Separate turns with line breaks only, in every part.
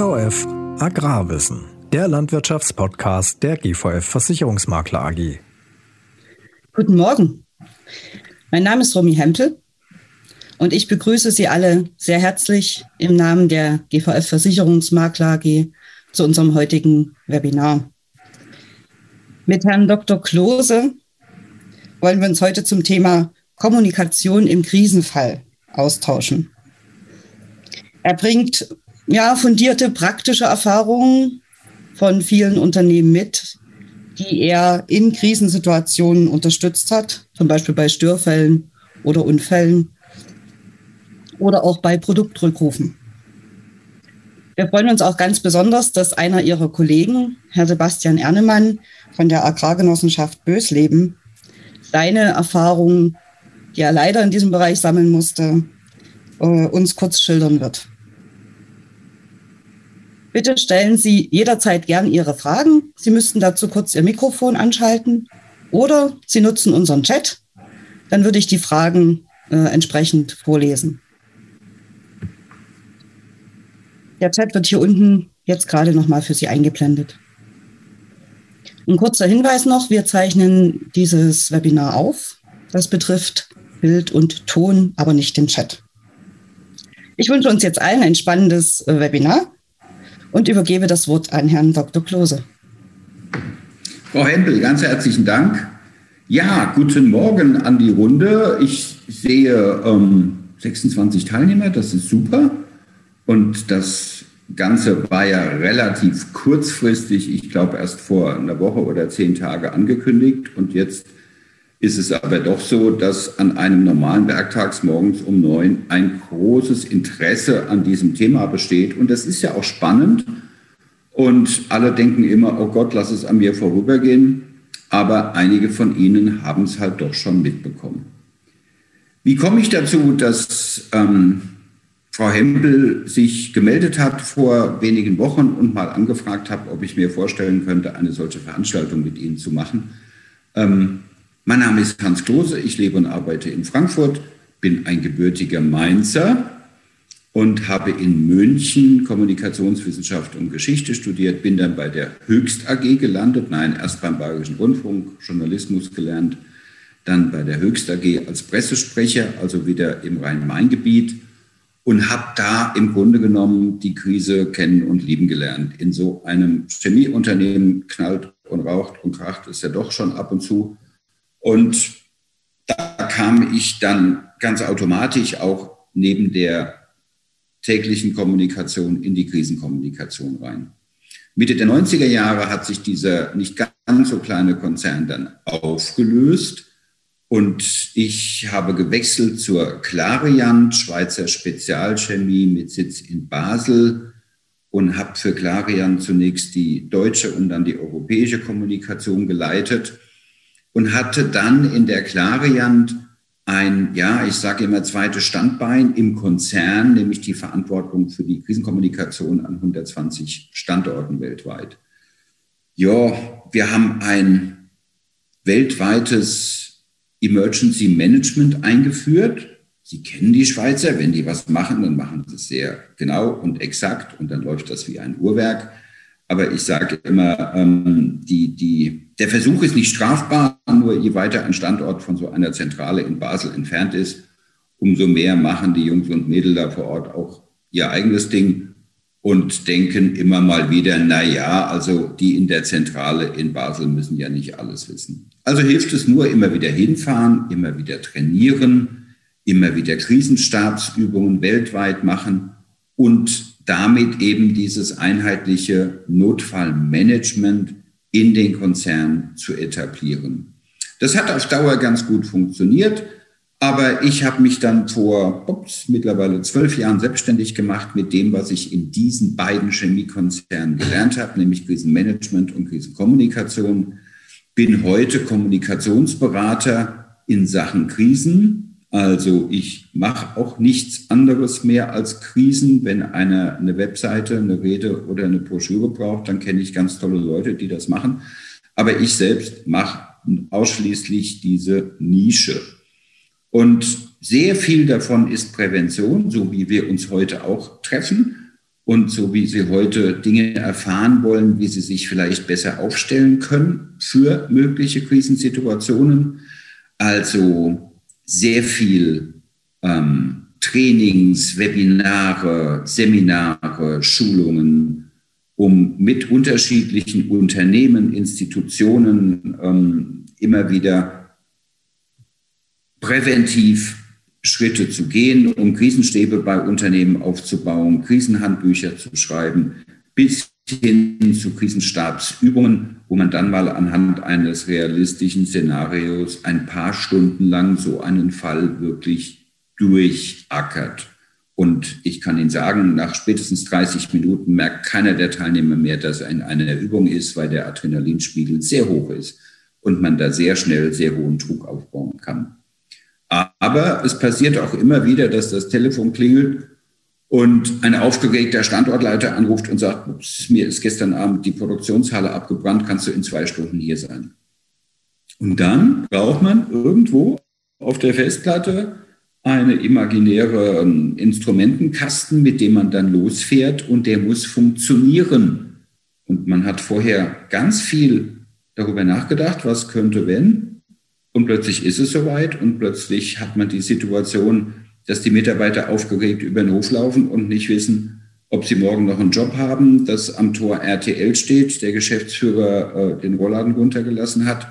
GVF Agrarwissen, der Landwirtschaftspodcast der GVF Versicherungsmakler AG.
Guten Morgen. Mein Name ist Romy Hempel und ich begrüße Sie alle sehr herzlich im Namen der GVF Versicherungsmakler AG zu unserem heutigen Webinar. Mit Herrn Dr. Klose wollen wir uns heute zum Thema Kommunikation im Krisenfall austauschen. Er bringt ja fundierte praktische Erfahrungen von vielen Unternehmen mit, die er in Krisensituationen unterstützt hat, zum Beispiel bei Störfällen oder Unfällen oder auch bei Produktrückrufen. Wir freuen uns auch ganz besonders, dass einer Ihrer Kollegen, Herr Sebastian Ernemann von der Agrargenossenschaft Bösleben, seine Erfahrungen, die er leider in diesem Bereich sammeln musste, äh, uns kurz schildern wird. Bitte stellen Sie jederzeit gern Ihre Fragen. Sie müssten dazu kurz Ihr Mikrofon anschalten oder Sie nutzen unseren Chat. Dann würde ich die Fragen äh, entsprechend vorlesen. Der Chat wird hier unten jetzt gerade nochmal für Sie eingeblendet. Ein kurzer Hinweis noch, wir zeichnen dieses Webinar auf. Das betrifft Bild und Ton, aber nicht den Chat. Ich wünsche uns jetzt allen ein spannendes äh, Webinar und übergebe das Wort an Herrn Dr. Klose.
Frau Hempel, ganz herzlichen Dank. Ja, guten Morgen an die Runde. Ich sehe ähm, 26 Teilnehmer, das ist super. Und das Ganze war ja relativ kurzfristig, ich glaube erst vor einer Woche oder zehn Tage angekündigt. Und jetzt ist es aber doch so, dass an einem normalen Werktags morgens um neun ein großes Interesse an diesem Thema besteht. Und das ist ja auch spannend. Und alle denken immer, oh Gott, lass es an mir vorübergehen. Aber einige von Ihnen haben es halt doch schon mitbekommen. Wie komme ich dazu, dass ähm, Frau Hempel sich gemeldet hat vor wenigen Wochen und mal angefragt hat, ob ich mir vorstellen könnte, eine solche Veranstaltung mit Ihnen zu machen? Ähm, mein Name ist Hans Klose, ich lebe und arbeite in Frankfurt, bin ein gebürtiger Mainzer und habe in München Kommunikationswissenschaft und Geschichte studiert, bin dann bei der Höchst AG gelandet, nein, erst beim Bayerischen Rundfunk Journalismus gelernt, dann bei der Höchst AG als Pressesprecher, also wieder im Rhein-Main-Gebiet und habe da im Grunde genommen die Krise kennen und lieben gelernt. In so einem Chemieunternehmen knallt und raucht und kracht es ja doch schon ab und zu. Und da kam ich dann ganz automatisch auch neben der täglichen Kommunikation in die Krisenkommunikation rein. Mitte der 90er Jahre hat sich dieser nicht ganz so kleine Konzern dann aufgelöst und ich habe gewechselt zur Clariant, Schweizer Spezialchemie mit Sitz in Basel und habe für Clariant zunächst die deutsche und dann die europäische Kommunikation geleitet und hatte dann in der Clariant ein, ja, ich sage immer zweites Standbein im Konzern, nämlich die Verantwortung für die Krisenkommunikation an 120 Standorten weltweit. Ja, wir haben ein weltweites Emergency Management eingeführt. Sie kennen die Schweizer, wenn die was machen, dann machen sie es sehr genau und exakt und dann läuft das wie ein Uhrwerk. Aber ich sage immer, ähm, die, die, der Versuch ist nicht strafbar, nur je weiter ein Standort von so einer Zentrale in Basel entfernt ist, umso mehr machen die Jungs und Mädels da vor Ort auch ihr eigenes Ding und denken immer mal wieder, na ja, also die in der Zentrale in Basel müssen ja nicht alles wissen. Also hilft es nur immer wieder hinfahren, immer wieder trainieren, immer wieder Krisenstabsübungen weltweit machen und damit eben dieses einheitliche Notfallmanagement in den Konzern zu etablieren. Das hat auf Dauer ganz gut funktioniert, aber ich habe mich dann vor ups, mittlerweile zwölf Jahren selbstständig gemacht mit dem, was ich in diesen beiden Chemiekonzernen gelernt habe, nämlich Krisenmanagement und Krisenkommunikation. Bin heute Kommunikationsberater in Sachen Krisen also ich mache auch nichts anderes mehr als Krisen. Wenn einer eine Webseite, eine Rede oder eine Broschüre braucht, dann kenne ich ganz tolle Leute, die das machen. Aber ich selbst mache ausschließlich diese Nische. Und sehr viel davon ist Prävention, so wie wir uns heute auch treffen. und so wie Sie heute Dinge erfahren wollen, wie Sie sich vielleicht besser aufstellen können für mögliche Krisensituationen. Also sehr viel ähm, Trainings, Webinare, Seminare, Schulungen, um mit unterschiedlichen Unternehmen, Institutionen ähm, immer wieder präventiv Schritte zu gehen, um Krisenstäbe bei Unternehmen aufzubauen, Krisenhandbücher zu schreiben, bis hin zu Krisenstabsübungen, wo man dann mal anhand eines realistischen Szenarios ein paar Stunden lang so einen Fall wirklich durchackert. Und ich kann Ihnen sagen, nach spätestens 30 Minuten merkt keiner der Teilnehmer mehr, dass er in einer Übung ist, weil der Adrenalinspiegel sehr hoch ist und man da sehr schnell sehr hohen Druck aufbauen kann. Aber es passiert auch immer wieder, dass das Telefon klingelt und ein aufgeregter Standortleiter anruft und sagt, mir ist gestern Abend die Produktionshalle abgebrannt, kannst du in zwei Stunden hier sein? Und dann braucht man irgendwo auf der Festplatte eine imaginäre ähm, Instrumentenkasten, mit dem man dann losfährt und der muss funktionieren. Und man hat vorher ganz viel darüber nachgedacht, was könnte, wenn. Und plötzlich ist es soweit und plötzlich hat man die Situation, dass die Mitarbeiter aufgeregt über den Hof laufen und nicht wissen, ob sie morgen noch einen Job haben, dass am Tor RTL steht, der Geschäftsführer äh, den Rollladen runtergelassen hat.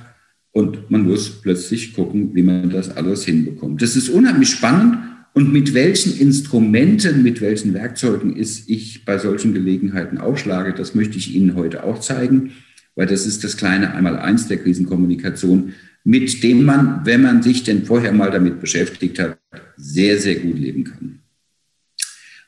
Und man muss plötzlich gucken, wie man das alles hinbekommt. Das ist unheimlich spannend. Und mit welchen Instrumenten, mit welchen Werkzeugen ist ich bei solchen Gelegenheiten aufschlage, das möchte ich Ihnen heute auch zeigen, weil das ist das kleine Einmaleins der Krisenkommunikation mit dem man, wenn man sich denn vorher mal damit beschäftigt hat, sehr, sehr gut leben kann.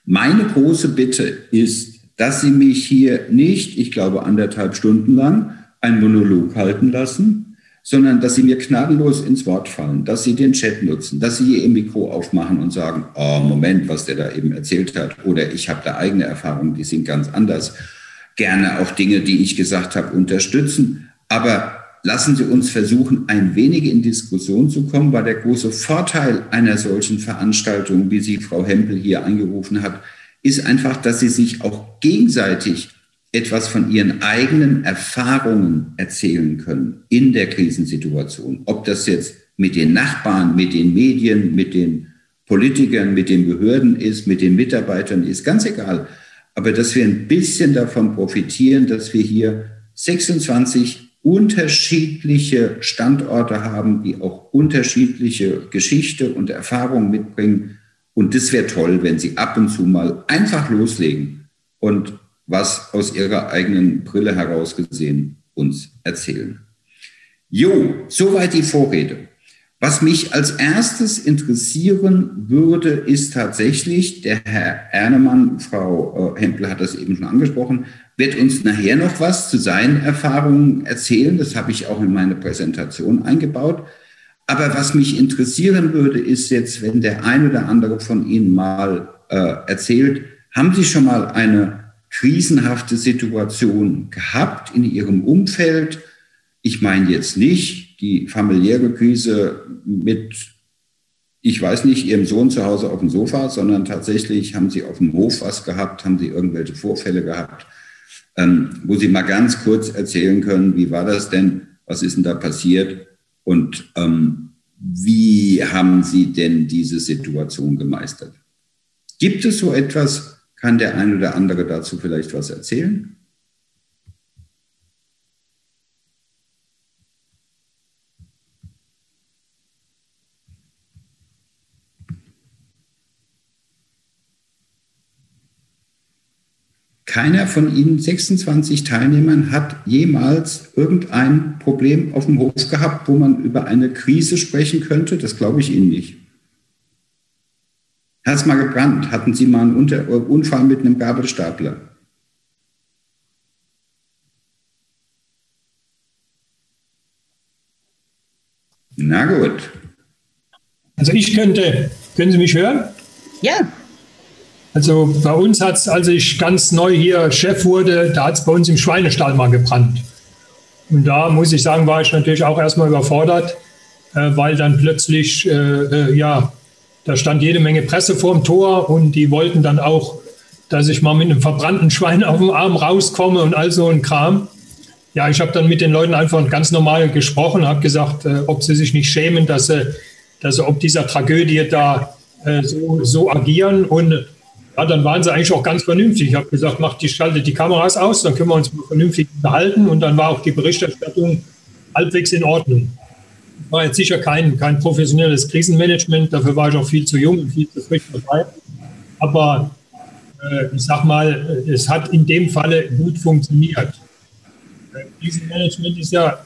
Meine große Bitte ist, dass Sie mich hier nicht, ich glaube, anderthalb Stunden lang ein Monolog halten lassen, sondern dass Sie mir gnadenlos ins Wort fallen, dass Sie den Chat nutzen, dass Sie Ihr Mikro aufmachen und sagen, oh, Moment, was der da eben erzählt hat, oder ich habe da eigene Erfahrungen, die sind ganz anders. Gerne auch Dinge, die ich gesagt habe, unterstützen. Aber lassen Sie uns versuchen, ein wenig in Diskussion zu kommen, weil der große Vorteil einer solchen Veranstaltung, wie sie Frau Hempel hier angerufen hat, ist einfach, dass sie sich auch gegenseitig etwas von ihren eigenen Erfahrungen erzählen können in der Krisensituation. Ob das jetzt mit den Nachbarn, mit den Medien, mit den Politikern, mit den Behörden ist, mit den Mitarbeitern ist, ganz egal. Aber dass wir ein bisschen davon profitieren, dass wir hier 26 unterschiedliche Standorte haben, die auch unterschiedliche Geschichte und Erfahrungen mitbringen. Und das wäre toll, wenn Sie ab und zu mal einfach loslegen und was aus Ihrer eigenen Brille heraus gesehen uns erzählen. Jo, soweit die Vorrede. Was mich als erstes interessieren würde, ist tatsächlich, der Herr Ernemann, Frau äh, Hempel hat das eben schon angesprochen, wird uns nachher noch was zu seinen Erfahrungen erzählen. Das habe ich auch in meine Präsentation eingebaut. Aber was mich interessieren würde, ist jetzt, wenn der ein oder andere von Ihnen mal äh, erzählt, haben Sie schon mal eine krisenhafte Situation gehabt in Ihrem Umfeld? Ich meine jetzt nicht die familiäre Krise mit, ich weiß nicht, ihrem Sohn zu Hause auf dem Sofa, sondern tatsächlich haben sie auf dem Hof was gehabt, haben sie irgendwelche Vorfälle gehabt, ähm, wo sie mal ganz kurz erzählen können, wie war das denn, was ist denn da passiert und ähm, wie haben Sie denn diese Situation gemeistert? Gibt es so etwas? Kann der ein oder andere dazu vielleicht was erzählen? Keiner von Ihnen 26 Teilnehmern hat jemals irgendein Problem auf dem Hof gehabt, wo man über eine Krise sprechen könnte. Das glaube ich Ihnen nicht. Hat es mal gebrannt? Hatten Sie mal einen Unfall mit einem Gabelstapler? Na gut.
Also ich könnte, können Sie mich hören?
Ja.
Also bei uns hat es, als ich ganz neu hier Chef wurde, da hat es bei uns im Schweinestall mal gebrannt. Und da muss ich sagen, war ich natürlich auch erstmal überfordert, äh, weil dann plötzlich, äh, äh, ja, da stand jede Menge Presse vorm Tor und die wollten dann auch dass ich mal mit einem verbrannten Schwein auf dem Arm rauskomme und all so ein Kram. Ja, ich habe dann mit den Leuten einfach ganz normal gesprochen, habe gesagt, äh, ob sie sich nicht schämen, dass sie, dass sie ob dieser Tragödie da äh, so, so agieren. Und ja, dann waren sie eigentlich auch ganz vernünftig. Ich habe gesagt, macht die, schaltet die Kameras aus, dann können wir uns vernünftig unterhalten. Und dann war auch die Berichterstattung halbwegs in Ordnung. War jetzt sicher kein, kein professionelles Krisenmanagement, dafür war ich auch viel zu jung und viel zu frisch dabei. Aber äh, ich sag mal, es hat in dem Falle gut funktioniert. Äh, Krisenmanagement ist ja,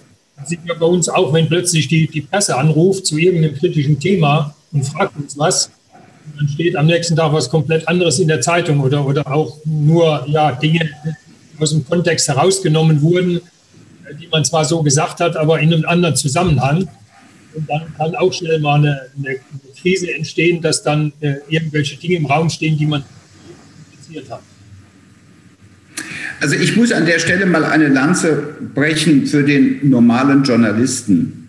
sieht ja bei uns auch, wenn plötzlich die, die Presse anruft zu irgendeinem kritischen Thema und fragt uns was, dann steht am nächsten Tag was komplett anderes in der Zeitung oder, oder auch nur ja, Dinge aus dem Kontext herausgenommen wurden, die man zwar so gesagt hat, aber in einem anderen Zusammenhang. Und dann kann auch schnell mal eine, eine Krise entstehen, dass dann äh, irgendwelche Dinge im Raum stehen, die man impliziert hat.
Also ich muss an der Stelle mal eine Lanze brechen für den normalen Journalisten.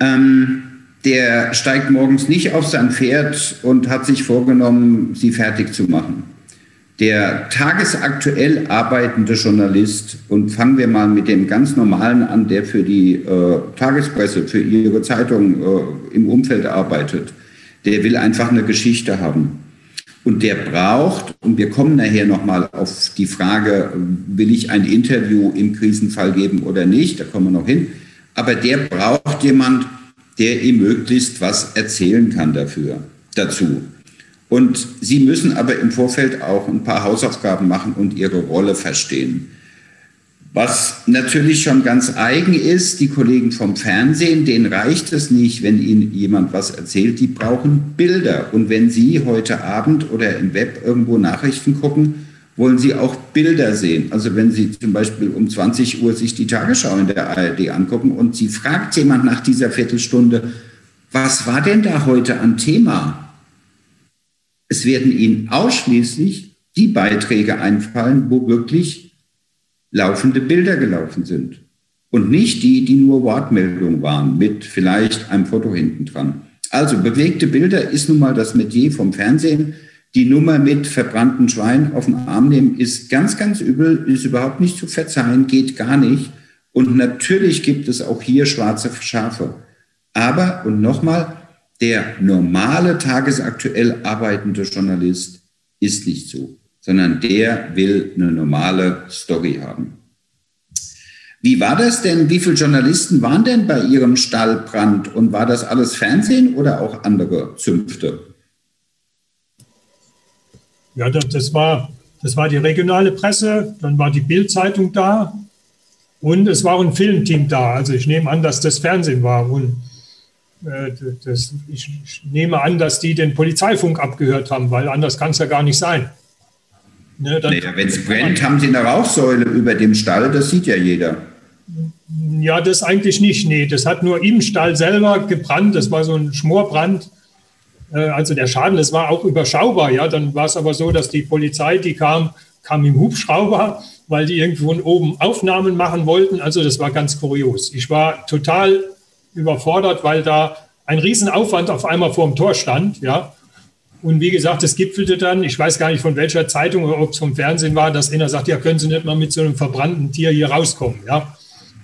Ähm, der steigt morgens nicht auf sein Pferd und hat sich vorgenommen, sie fertig zu machen. Der tagesaktuell arbeitende Journalist, und fangen wir mal mit dem ganz normalen an, der für die äh, Tagespresse, für ihre Zeitung äh, im Umfeld arbeitet, der will einfach eine Geschichte haben. Und der braucht, und wir kommen nachher nochmal auf die Frage, will ich ein Interview im Krisenfall geben oder nicht, da kommen wir noch hin, aber der braucht jemand, der ihm möglichst was erzählen kann dafür, dazu. Und Sie müssen aber im Vorfeld auch ein paar Hausaufgaben machen und Ihre Rolle verstehen. Was natürlich schon ganz eigen ist, die Kollegen vom Fernsehen, denen reicht es nicht, wenn ihnen jemand was erzählt, die brauchen Bilder. Und wenn Sie heute Abend oder im Web irgendwo Nachrichten gucken, wollen Sie auch Bilder sehen. Also wenn Sie zum Beispiel um 20 Uhr sich die Tagesschau in der ARD angucken und Sie fragt jemand nach dieser Viertelstunde, was war denn da heute an Thema? Es werden Ihnen ausschließlich die Beiträge einfallen, wo wirklich laufende Bilder gelaufen sind. Und nicht die, die nur Wortmeldung waren, mit vielleicht einem Foto hinten dran. Also bewegte Bilder ist nun mal das Metier vom Fernsehen. Die Nummer mit verbrannten Schwein auf den Arm nehmen ist ganz, ganz übel, ist überhaupt nicht zu verzeihen, geht gar nicht. Und natürlich gibt es auch hier schwarze Schafe. Aber, und nochmal, der normale tagesaktuell arbeitende Journalist ist nicht so, sondern der will eine normale Story haben. Wie war das denn? Wie viele Journalisten waren denn bei Ihrem Stallbrand? Und war das alles Fernsehen oder auch andere Zünfte?
Ja, das war, das war die regionale Presse, dann war die Bildzeitung da und es war ein Filmteam da. Also ich nehme an, dass das Fernsehen war. Und äh, das, ich nehme an, dass die den Polizeifunk abgehört haben, weil anders kann es ja gar nicht sein.
Ne, naja, Wenn es brennt, haben sie eine Rauchsäule über dem Stall, das sieht ja jeder.
Ja, das eigentlich nicht. Nee, das hat nur im Stall selber gebrannt. Das war so ein Schmorbrand. Äh, also der Schaden, das war auch überschaubar. Ja, dann war es aber so, dass die Polizei, die kam, kam im Hubschrauber, weil die irgendwo oben Aufnahmen machen wollten. Also das war ganz kurios. Ich war total überfordert, weil da ein Riesenaufwand auf einmal vor dem Tor stand, ja. Und wie gesagt, es gipfelte dann, ich weiß gar nicht von welcher Zeitung oder ob es vom Fernsehen war, dass einer sagt, ja, können Sie nicht mal mit so einem verbrannten Tier hier rauskommen, ja.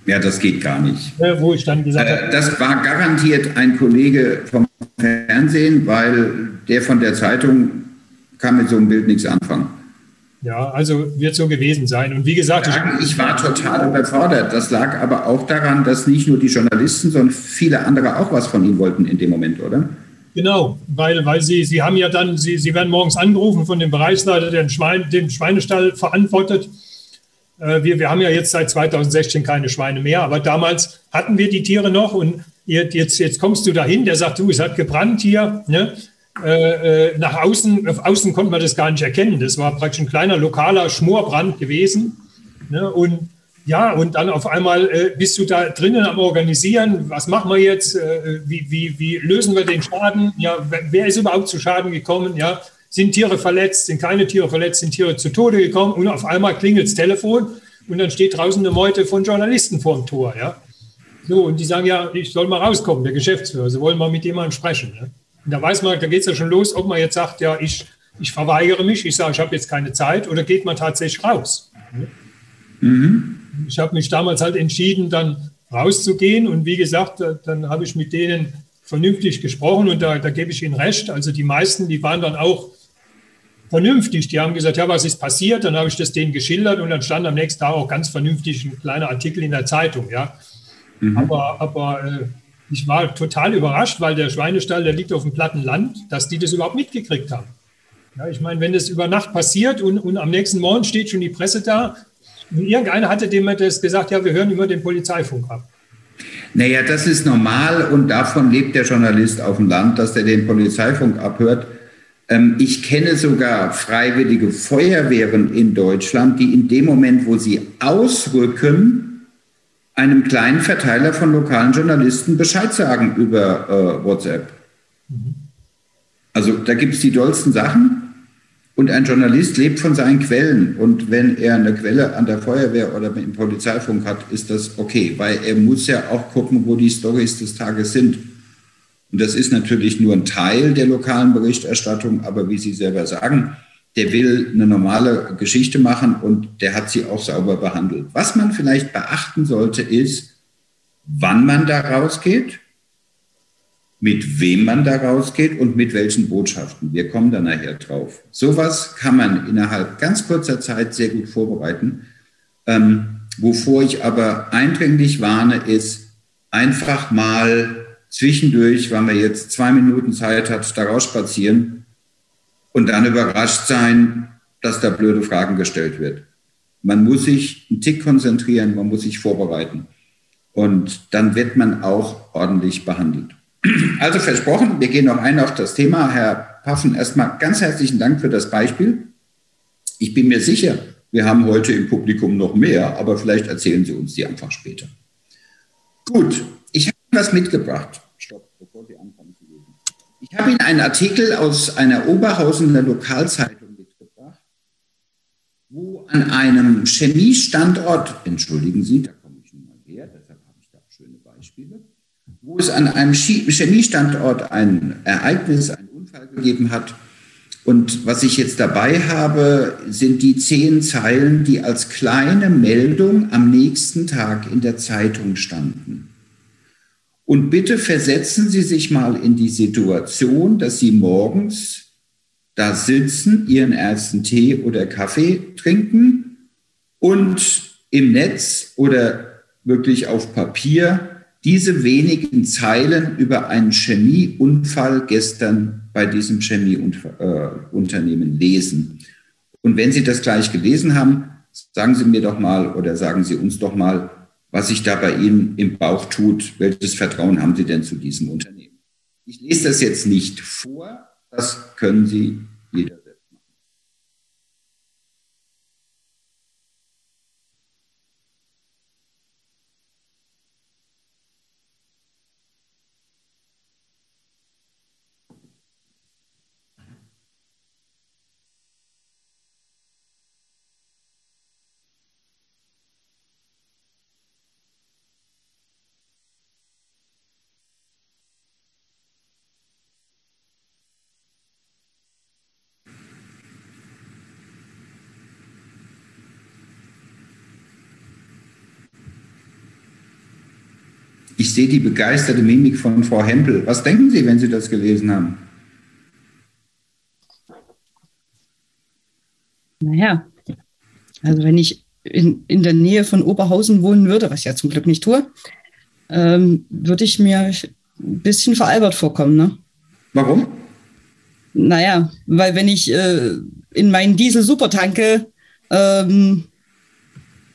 Ja, das geht gar nicht.
Ja, wo ich dann gesagt
äh, Das war garantiert ein Kollege vom Fernsehen, weil der von der Zeitung kann mit so einem Bild nichts anfangen.
Ja, also wird so gewesen sein. Und wie gesagt,
ich, ich, war total überfordert. Das lag aber auch daran, dass nicht nur die Journalisten, sondern viele andere auch was von ihm wollten in dem Moment, oder?
Genau, weil, weil sie, sie haben ja dann, sie, sie werden morgens angerufen von dem Bereichsleiter, der den, Schwein, den Schweinestall verantwortet. Äh, wir, wir haben ja jetzt seit 2016 keine Schweine mehr, aber damals hatten wir die Tiere noch und jetzt, jetzt kommst du dahin, der sagt, du, es hat gebrannt hier. Ne? Äh, äh, nach außen, auf außen konnte man das gar nicht erkennen. Das war praktisch ein kleiner lokaler Schmorbrand gewesen. Ne? Und ja, und dann auf einmal äh, bist du da drinnen am Organisieren. Was machen wir jetzt? Äh, wie, wie, wie lösen wir den Schaden? Ja, wer ist überhaupt zu Schaden gekommen? Ja, sind Tiere verletzt? Sind keine Tiere verletzt? Sind Tiere zu Tode gekommen? Und auf einmal klingelt das Telefon und dann steht draußen eine Meute von Journalisten vor dem Tor. Ja, so und die sagen ja, ich soll mal rauskommen, der Geschäftsführer. Sie wollen mal mit jemandem sprechen. Ne? Und da weiß man, da geht es ja schon los, ob man jetzt sagt, ja, ich ich verweigere mich, ich sage, ich habe jetzt keine Zeit oder geht man tatsächlich raus?
Mhm.
Ich habe mich damals halt entschieden, dann rauszugehen und wie gesagt, dann habe ich mit denen vernünftig gesprochen und da, da gebe ich Ihnen recht. Also die meisten, die waren dann auch vernünftig. Die haben gesagt, ja, was ist passiert? Dann habe ich das denen geschildert und dann stand am nächsten Tag auch ganz vernünftig ein kleiner Artikel in der Zeitung. Ja. Mhm. Aber, aber äh, ich war total überrascht, weil der Schweinestall, der liegt auf dem platten Land, dass die das überhaupt mitgekriegt haben. Ja, ich meine, wenn das über Nacht passiert und, und am nächsten Morgen steht schon die Presse da, und irgendeiner hatte dem das gesagt, ja, wir hören immer den Polizeifunk ab.
Naja, das ist normal und davon lebt der Journalist auf dem Land, dass der den Polizeifunk abhört. Ähm, ich kenne sogar freiwillige Feuerwehren in Deutschland, die in dem Moment, wo sie ausrücken, einem kleinen Verteiler von lokalen Journalisten Bescheid sagen über äh, WhatsApp. Mhm. Also da gibt es die dollsten Sachen. Und ein Journalist lebt von seinen Quellen. Und wenn er eine Quelle an der Feuerwehr oder im Polizeifunk hat, ist das okay, weil er muss ja auch gucken, wo die Stories des Tages sind. Und das ist natürlich nur ein Teil der lokalen Berichterstattung, aber wie Sie selber sagen, der will eine normale Geschichte machen und der hat sie auch sauber behandelt. Was man vielleicht beachten sollte, ist, wann man da rausgeht, mit wem man da rausgeht und mit welchen Botschaften. Wir kommen da nachher drauf. Sowas kann man innerhalb ganz kurzer Zeit sehr gut vorbereiten. Ähm, wovor ich aber eindringlich warne, ist einfach mal zwischendurch, weil man jetzt zwei Minuten Zeit hat, da rausspazieren und dann überrascht sein, dass da blöde Fragen gestellt wird. Man muss sich einen Tick konzentrieren, man muss sich vorbereiten. Und dann wird man auch ordentlich behandelt. Also versprochen, wir gehen noch ein auf das Thema. Herr Paffen, erstmal ganz herzlichen Dank für das Beispiel. Ich bin mir sicher, wir haben heute im Publikum noch mehr, aber vielleicht erzählen Sie uns die einfach später. Gut, was mitgebracht. Stopp, bevor Sie anfangen zu lesen. Ich habe Ihnen einen Artikel aus einer Oberhausener Lokalzeitung mitgebracht, wo an einem Chemiestandort, entschuldigen Sie, da komme ich nun mal her, deshalb habe ich da schöne Beispiele, wo es an einem Chemiestandort ein Ereignis, einen Unfall gegeben hat. Und was ich jetzt dabei habe, sind die zehn Zeilen, die als kleine Meldung am nächsten Tag in der Zeitung standen. Und bitte versetzen Sie sich mal in die Situation, dass Sie morgens da sitzen, Ihren ersten Tee oder Kaffee trinken und im Netz oder wirklich auf Papier diese wenigen Zeilen über einen Chemieunfall gestern bei diesem Chemieunternehmen lesen. Und wenn Sie das gleich gelesen haben, sagen Sie mir doch mal oder sagen Sie uns doch mal, was sich da bei Ihnen im Bauch tut. Welches Vertrauen haben Sie denn zu diesem Unternehmen? Ich lese das jetzt nicht vor, das können Sie jeder Ich sehe die begeisterte Mimik von Frau Hempel. Was denken Sie, wenn Sie das gelesen haben?
Naja, also wenn ich in, in der Nähe von Oberhausen wohnen würde, was ich ja zum Glück nicht tue, ähm, würde ich mir ein bisschen veralbert vorkommen. Ne?
Warum?
Naja, weil wenn ich äh, in meinen Diesel super tanke, ähm,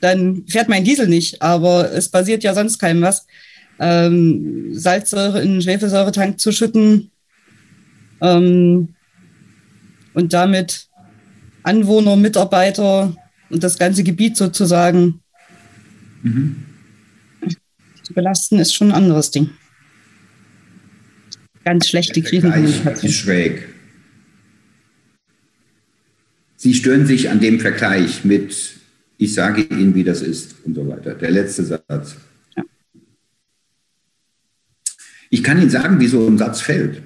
dann fährt mein Diesel nicht, aber es passiert ja sonst keinem was ähm, Salzsäure in einen Schwefelsäuretank zu schütten ähm, und damit Anwohner, Mitarbeiter und das ganze Gebiet sozusagen mhm. zu belasten, ist schon ein anderes Ding. Ganz schlechte Krisenkommunikation.
Schräg. Sie stören sich an dem Vergleich mit, ich sage Ihnen, wie das ist und so weiter. Der letzte Satz. Ich kann Ihnen sagen, wie so ein Satz fällt.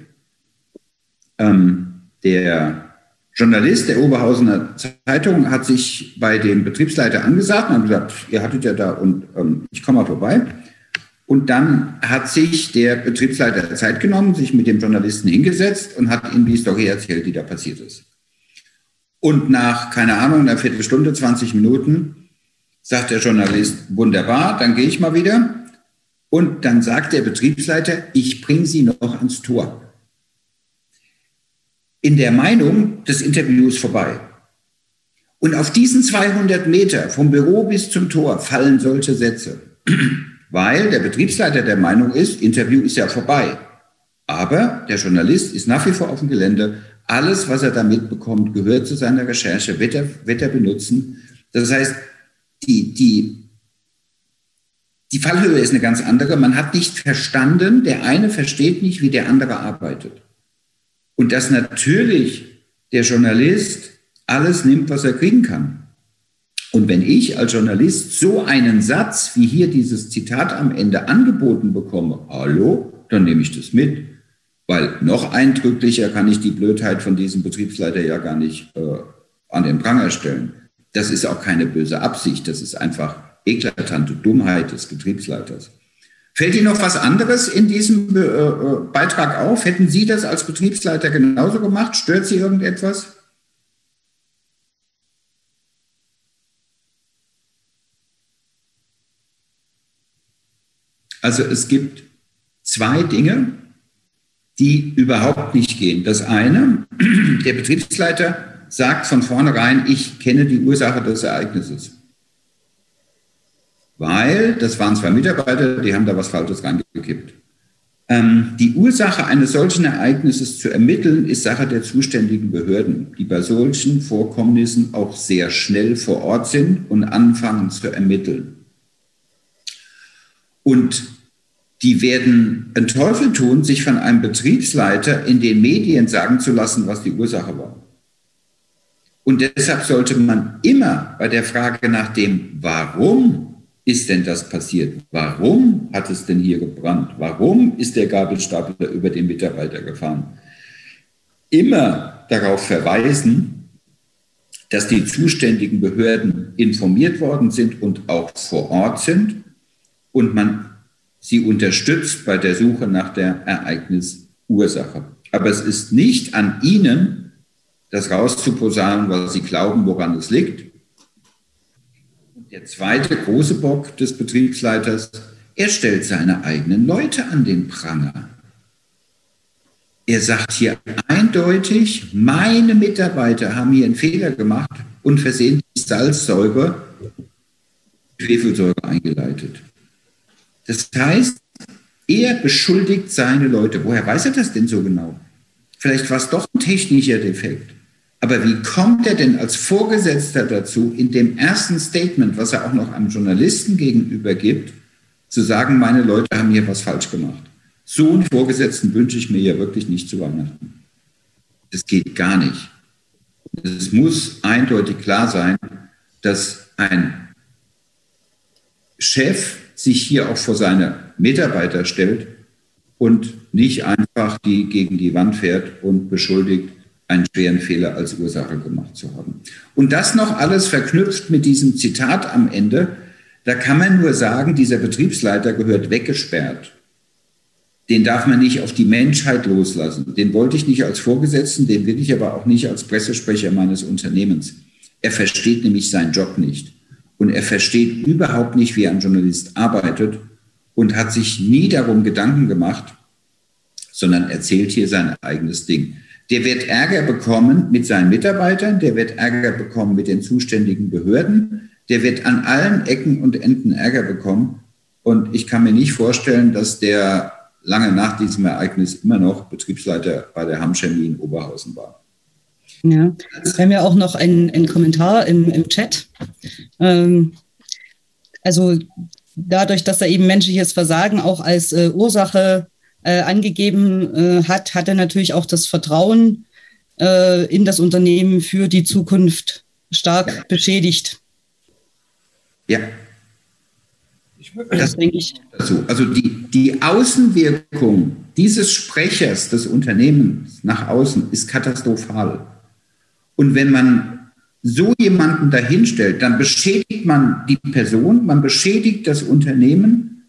Ähm, der Journalist der Oberhausener Zeitung hat sich bei dem Betriebsleiter angesagt und hat gesagt, ihr hattet ja da und ähm, ich komme mal vorbei. Und dann hat sich der Betriebsleiter Zeit genommen, sich mit dem Journalisten hingesetzt und hat ihm die Story erzählt, die da passiert ist. Und nach, keine Ahnung, einer Viertelstunde, 20 Minuten, sagt der Journalist, wunderbar, dann gehe ich mal wieder. Und dann sagt der Betriebsleiter, ich bringe Sie noch ans Tor in der Meinung, das Interview ist vorbei. Und auf diesen 200 Meter vom Büro bis zum Tor fallen solche Sätze, weil der Betriebsleiter der Meinung ist, Interview ist ja vorbei. Aber der Journalist ist nach wie vor auf dem Gelände. Alles, was er da mitbekommt, gehört zu seiner Recherche, wird er, wird er benutzen. Das heißt, die, die, die Fallhöhe ist eine ganz andere. Man hat nicht verstanden, der eine versteht nicht, wie der andere arbeitet. Und dass natürlich der Journalist alles nimmt, was er kriegen kann. Und wenn ich als Journalist so einen Satz wie hier dieses Zitat am Ende angeboten bekomme, hallo, dann nehme ich das mit. Weil noch eindrücklicher kann ich die Blödheit von diesem Betriebsleiter ja gar nicht äh, an den Pranger stellen. Das ist auch keine böse Absicht, das ist einfach eklatante Dummheit des Betriebsleiters. Fällt Ihnen noch was anderes in diesem äh, äh, Beitrag auf? Hätten Sie das als Betriebsleiter genauso gemacht? Stört Sie irgendetwas? Also es gibt zwei Dinge, die überhaupt nicht gehen. Das eine, der Betriebsleiter sagt von vornherein, ich kenne die Ursache des Ereignisses weil das waren zwei Mitarbeiter, die haben da was Falsches reingekippt. Ähm, die Ursache eines solchen Ereignisses zu ermitteln, ist Sache der zuständigen Behörden, die bei solchen Vorkommnissen auch sehr schnell vor Ort sind und anfangen zu ermitteln. Und die werden einen Teufel tun, sich von einem Betriebsleiter in den Medien sagen zu lassen, was die Ursache war. Und deshalb sollte man immer bei der Frage nach dem Warum ist denn das passiert? Warum hat es denn hier gebrannt? Warum ist der Gabelstapler über den Mitarbeiter gefahren? Immer darauf verweisen, dass die zuständigen Behörden informiert worden sind und auch vor Ort sind und man sie unterstützt bei der Suche nach der Ereignisursache. Aber es ist nicht an Ihnen, das rauszuposaunen, was Sie glauben, woran es liegt, der zweite große Bock des Betriebsleiters, er stellt seine eigenen Leute an den Pranger. Er sagt hier eindeutig, meine Mitarbeiter haben hier einen Fehler gemacht und versehentlich Salzsäure, Schwefelsäure eingeleitet. Das heißt, er beschuldigt seine Leute. Woher weiß er das denn so genau? Vielleicht war es doch ein technischer Defekt. Aber wie kommt er denn als Vorgesetzter dazu, in dem ersten Statement, was er auch noch einem Journalisten gegenüber gibt, zu sagen, meine Leute haben hier was falsch gemacht? So einen Vorgesetzten wünsche ich mir ja wirklich nicht zu Weihnachten. Das geht gar nicht. Es muss eindeutig klar sein, dass ein Chef sich hier auch vor seine Mitarbeiter stellt und nicht einfach die gegen die Wand fährt und beschuldigt, einen schweren Fehler als Ursache gemacht zu haben. Und das noch alles verknüpft mit diesem Zitat am Ende, da kann man nur sagen, dieser Betriebsleiter gehört weggesperrt. Den darf man nicht auf die Menschheit loslassen. Den wollte ich nicht als Vorgesetzten, den will ich aber auch nicht als Pressesprecher meines Unternehmens. Er versteht nämlich seinen Job nicht. Und er versteht überhaupt nicht, wie ein Journalist arbeitet und hat sich nie darum Gedanken gemacht, sondern erzählt hier sein eigenes Ding. Der wird Ärger bekommen mit seinen Mitarbeitern, der wird Ärger bekommen mit den zuständigen Behörden, der wird an allen Ecken und Enden Ärger bekommen. Und ich kann mir nicht vorstellen, dass der lange nach diesem Ereignis immer noch Betriebsleiter bei der Hamchemie in Oberhausen war.
Ja, wir haben ja auch noch einen, einen Kommentar im, im Chat. Ähm, also dadurch, dass er eben menschliches Versagen auch als äh, Ursache äh, angegeben äh, hat, hat er natürlich auch das Vertrauen äh, in das Unternehmen für die Zukunft stark ja. beschädigt.
Ja. Das denke ich. Dazu. Also die, die Außenwirkung dieses Sprechers des Unternehmens nach außen ist katastrophal. Und wenn man so jemanden dahinstellt, dann beschädigt man die Person, man beschädigt das Unternehmen,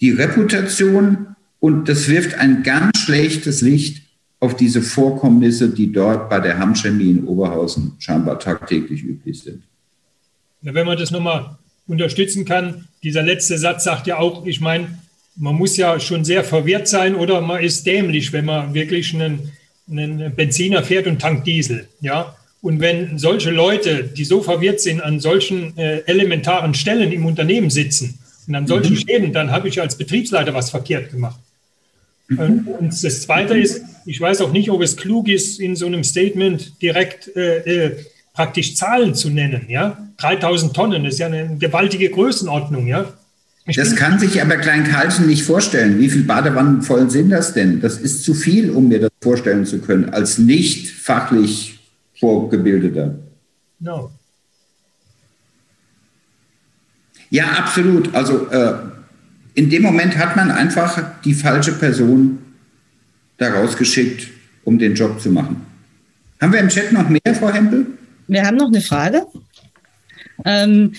die Reputation und das wirft ein ganz schlechtes Licht auf diese Vorkommnisse, die dort bei der Hamchemie in Oberhausen scheinbar tagtäglich üblich sind.
Ja, wenn man das nochmal unterstützen kann, dieser letzte Satz sagt ja auch, ich meine, man muss ja schon sehr verwirrt sein oder man ist dämlich, wenn man wirklich einen, einen Benziner fährt und tankt Diesel. Ja? Und wenn solche Leute, die so verwirrt sind, an solchen äh, elementaren Stellen im Unternehmen sitzen und an solchen mhm. Schäden, dann habe ich als Betriebsleiter was verkehrt gemacht. Mhm. Und das Zweite ist, ich weiß auch nicht, ob es klug ist, in so einem Statement direkt äh, äh, praktisch Zahlen zu nennen. Ja? 3000 Tonnen ist ja eine gewaltige Größenordnung. Ja?
Ich das kann sich aber Klein Karlchen nicht vorstellen. Wie viele Badewannen voll sind das denn? Das ist zu viel, um mir das vorstellen zu können, als nicht fachlich Vorgebildeter. No. Ja, absolut. Also äh, in dem Moment hat man einfach die falsche Person da rausgeschickt, um den Job zu machen. Haben wir im Chat noch mehr, Frau Hempel?
Wir haben noch eine Frage. Ähm,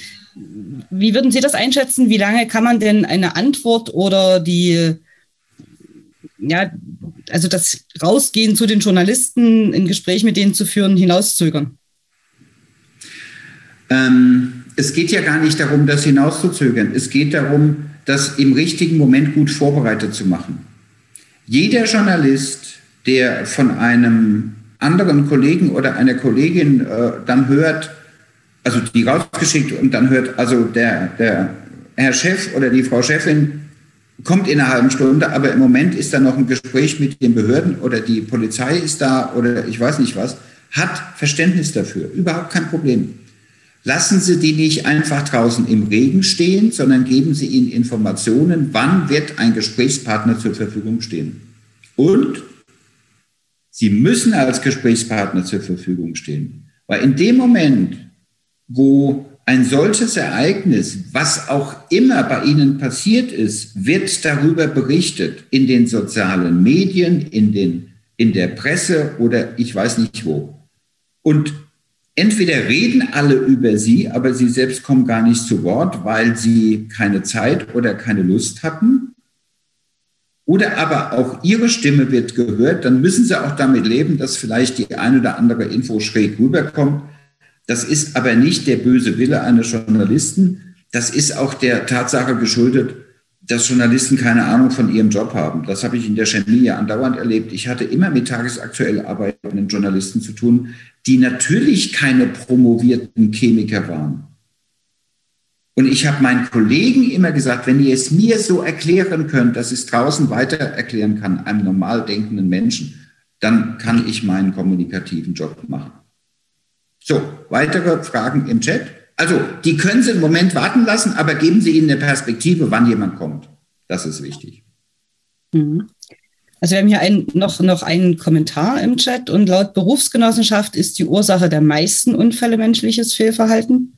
wie würden Sie das einschätzen? Wie lange kann man denn eine Antwort oder die, ja, also das Rausgehen zu den Journalisten, ein Gespräch mit denen zu führen, hinauszögern?
Ähm, es geht ja gar nicht darum, das hinauszuzögern. Es geht darum, das im richtigen Moment gut vorbereitet zu machen. Jeder Journalist, der von einem anderen Kollegen oder einer Kollegin äh, dann hört, also die rausgeschickt und dann hört, also der, der Herr Chef oder die Frau Chefin kommt in einer halben Stunde, aber im Moment ist da noch ein Gespräch mit den Behörden oder die Polizei ist da oder ich weiß nicht was, hat Verständnis dafür, überhaupt kein Problem. Lassen Sie die nicht einfach draußen im Regen stehen, sondern geben Sie ihnen Informationen, wann wird ein Gesprächspartner zur Verfügung stehen. Und Sie müssen als Gesprächspartner zur Verfügung stehen. Weil in dem Moment, wo ein solches Ereignis, was auch immer bei Ihnen passiert ist, wird darüber berichtet in den sozialen Medien, in, den, in der Presse oder ich weiß nicht wo. Und entweder reden alle über sie, aber sie selbst kommen gar nicht zu Wort, weil sie keine Zeit oder keine Lust hatten. Oder aber auch ihre Stimme wird gehört, dann müssen sie auch damit leben, dass vielleicht die eine oder andere Info schräg rüberkommt. Das ist aber nicht der böse Wille eines Journalisten. Das ist auch der Tatsache geschuldet, dass Journalisten keine Ahnung von ihrem Job haben. Das habe ich in der Chemie ja andauernd erlebt. Ich hatte immer mit tagesaktuell arbeitenden Journalisten zu tun, die natürlich keine promovierten Chemiker waren. Und ich habe meinen Kollegen immer gesagt, wenn ihr es mir so erklären könnt, dass ich es draußen weiter erklären kann, einem normal denkenden Menschen, dann kann ich meinen kommunikativen Job machen. So, weitere Fragen im Chat? Also, die können Sie im Moment warten lassen, aber geben Sie ihnen eine Perspektive, wann jemand kommt. Das ist wichtig.
Mhm. Also wir haben hier ein, noch, noch einen Kommentar im Chat und laut Berufsgenossenschaft ist die Ursache der meisten Unfälle menschliches Fehlverhalten.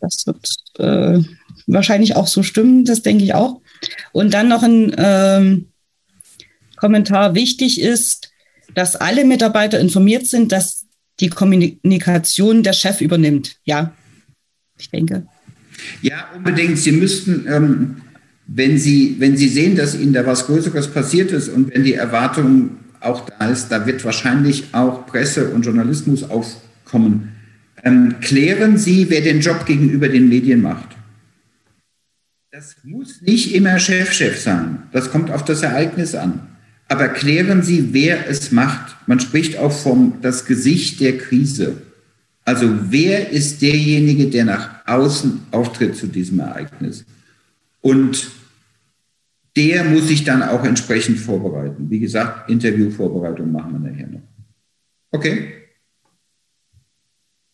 Das wird äh, wahrscheinlich auch so stimmen, das denke ich auch. Und dann noch ein ähm, Kommentar wichtig ist, dass alle Mitarbeiter informiert sind, dass die Kommunikation der Chef übernimmt. Ja, ich denke.
Ja, unbedingt. Sie müssten, ähm, wenn, Sie, wenn Sie sehen, dass Ihnen da was Größeres passiert ist und wenn die Erwartung auch da ist, da wird wahrscheinlich auch Presse und Journalismus aufkommen. Ähm, klären Sie, wer den Job gegenüber den Medien macht. Das muss nicht immer Chef-Chef sein. Das kommt auf das Ereignis an. Aber klären Sie, wer es macht. Man spricht auch vom das Gesicht der Krise. Also wer ist derjenige, der nach außen auftritt zu diesem Ereignis? Und der muss sich dann auch entsprechend vorbereiten. Wie gesagt, Interviewvorbereitung machen wir nachher noch. Okay.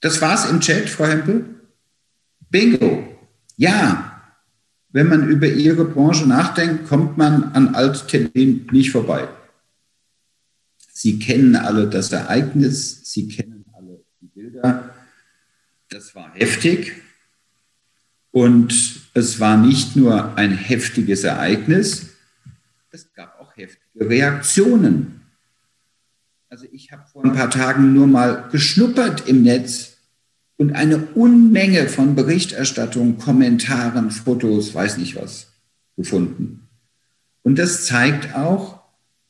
Das war's im Chat, Frau Hempel. Bingo. Ja, wenn man über Ihre Branche nachdenkt, kommt man an Alt-Termin nicht vorbei. Sie kennen alle das Ereignis, Sie kennen alle die Bilder. Das war heftig. Und es war nicht nur ein heftiges Ereignis, es gab auch heftige Reaktionen. Also ich habe vor ein paar Tagen nur mal geschnuppert im Netz und eine Unmenge von Berichterstattung, Kommentaren, Fotos, weiß nicht was, gefunden. Und das zeigt auch,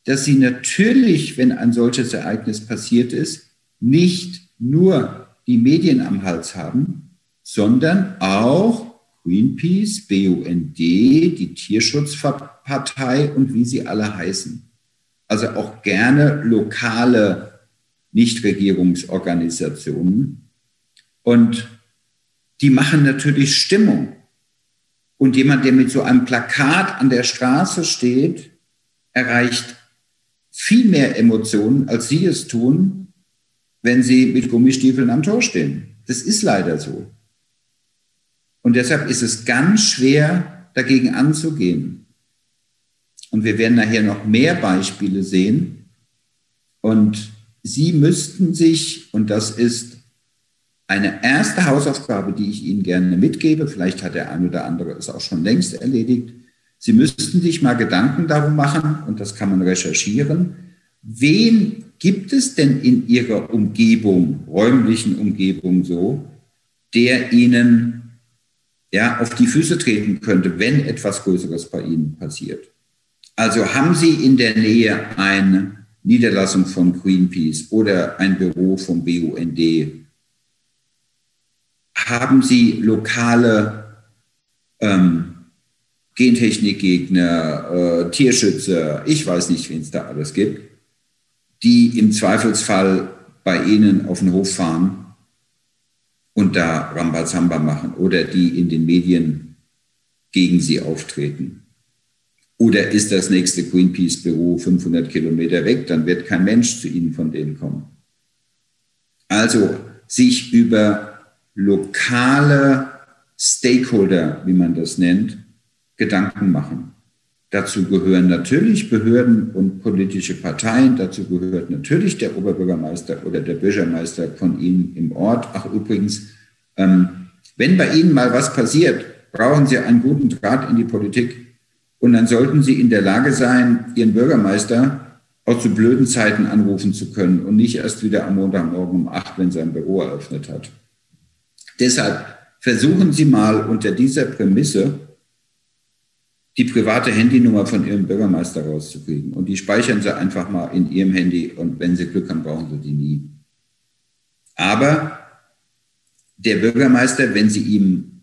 dass sie natürlich, wenn ein solches Ereignis passiert ist, nicht nur die Medien am Hals haben, sondern auch Greenpeace, BUND, die Tierschutzpartei und wie sie alle heißen. Also auch gerne lokale Nichtregierungsorganisationen. Und die machen natürlich Stimmung. Und jemand, der mit so einem Plakat an der Straße steht, erreicht viel mehr Emotionen, als Sie es tun, wenn Sie mit Gummistiefeln am Tor stehen. Das ist leider so. Und deshalb ist es ganz schwer, dagegen anzugehen. Und wir werden nachher noch mehr Beispiele sehen. Und Sie müssten sich, und das ist eine erste Hausaufgabe, die ich Ihnen gerne mitgebe, vielleicht hat der ein oder andere es auch schon längst erledigt, Sie müssten sich mal Gedanken darum machen, und das kann man recherchieren, wen gibt es denn in Ihrer Umgebung, räumlichen Umgebung so, der Ihnen ja, auf die Füße treten könnte, wenn etwas Größeres bei Ihnen passiert. Also haben Sie in der Nähe eine Niederlassung von Greenpeace oder ein Büro vom BUND? Haben Sie lokale ähm, Gentechnikgegner, äh, Tierschützer, ich weiß nicht, wen es da alles gibt, die im Zweifelsfall bei Ihnen auf den Hof fahren und da Rambazamba machen oder die in den Medien gegen Sie auftreten. Oder ist das nächste Greenpeace-Büro 500 Kilometer weg, dann wird kein Mensch zu Ihnen von denen kommen. Also sich über lokale Stakeholder, wie man das nennt, Gedanken machen. Dazu gehören natürlich Behörden und politische Parteien. Dazu gehört natürlich der Oberbürgermeister oder der Bürgermeister von Ihnen im Ort. Ach übrigens, ähm, wenn bei Ihnen mal was passiert, brauchen Sie einen guten Draht in die Politik. Und dann sollten Sie in der Lage sein, Ihren Bürgermeister auch zu blöden Zeiten anrufen zu können und nicht erst wieder am Montagmorgen um acht, wenn sein Büro eröffnet hat. Deshalb versuchen Sie mal unter dieser Prämisse die private Handynummer von Ihrem Bürgermeister rauszukriegen. Und die speichern Sie einfach mal in Ihrem Handy und wenn Sie Glück haben, brauchen Sie die nie. Aber der Bürgermeister, wenn Sie ihm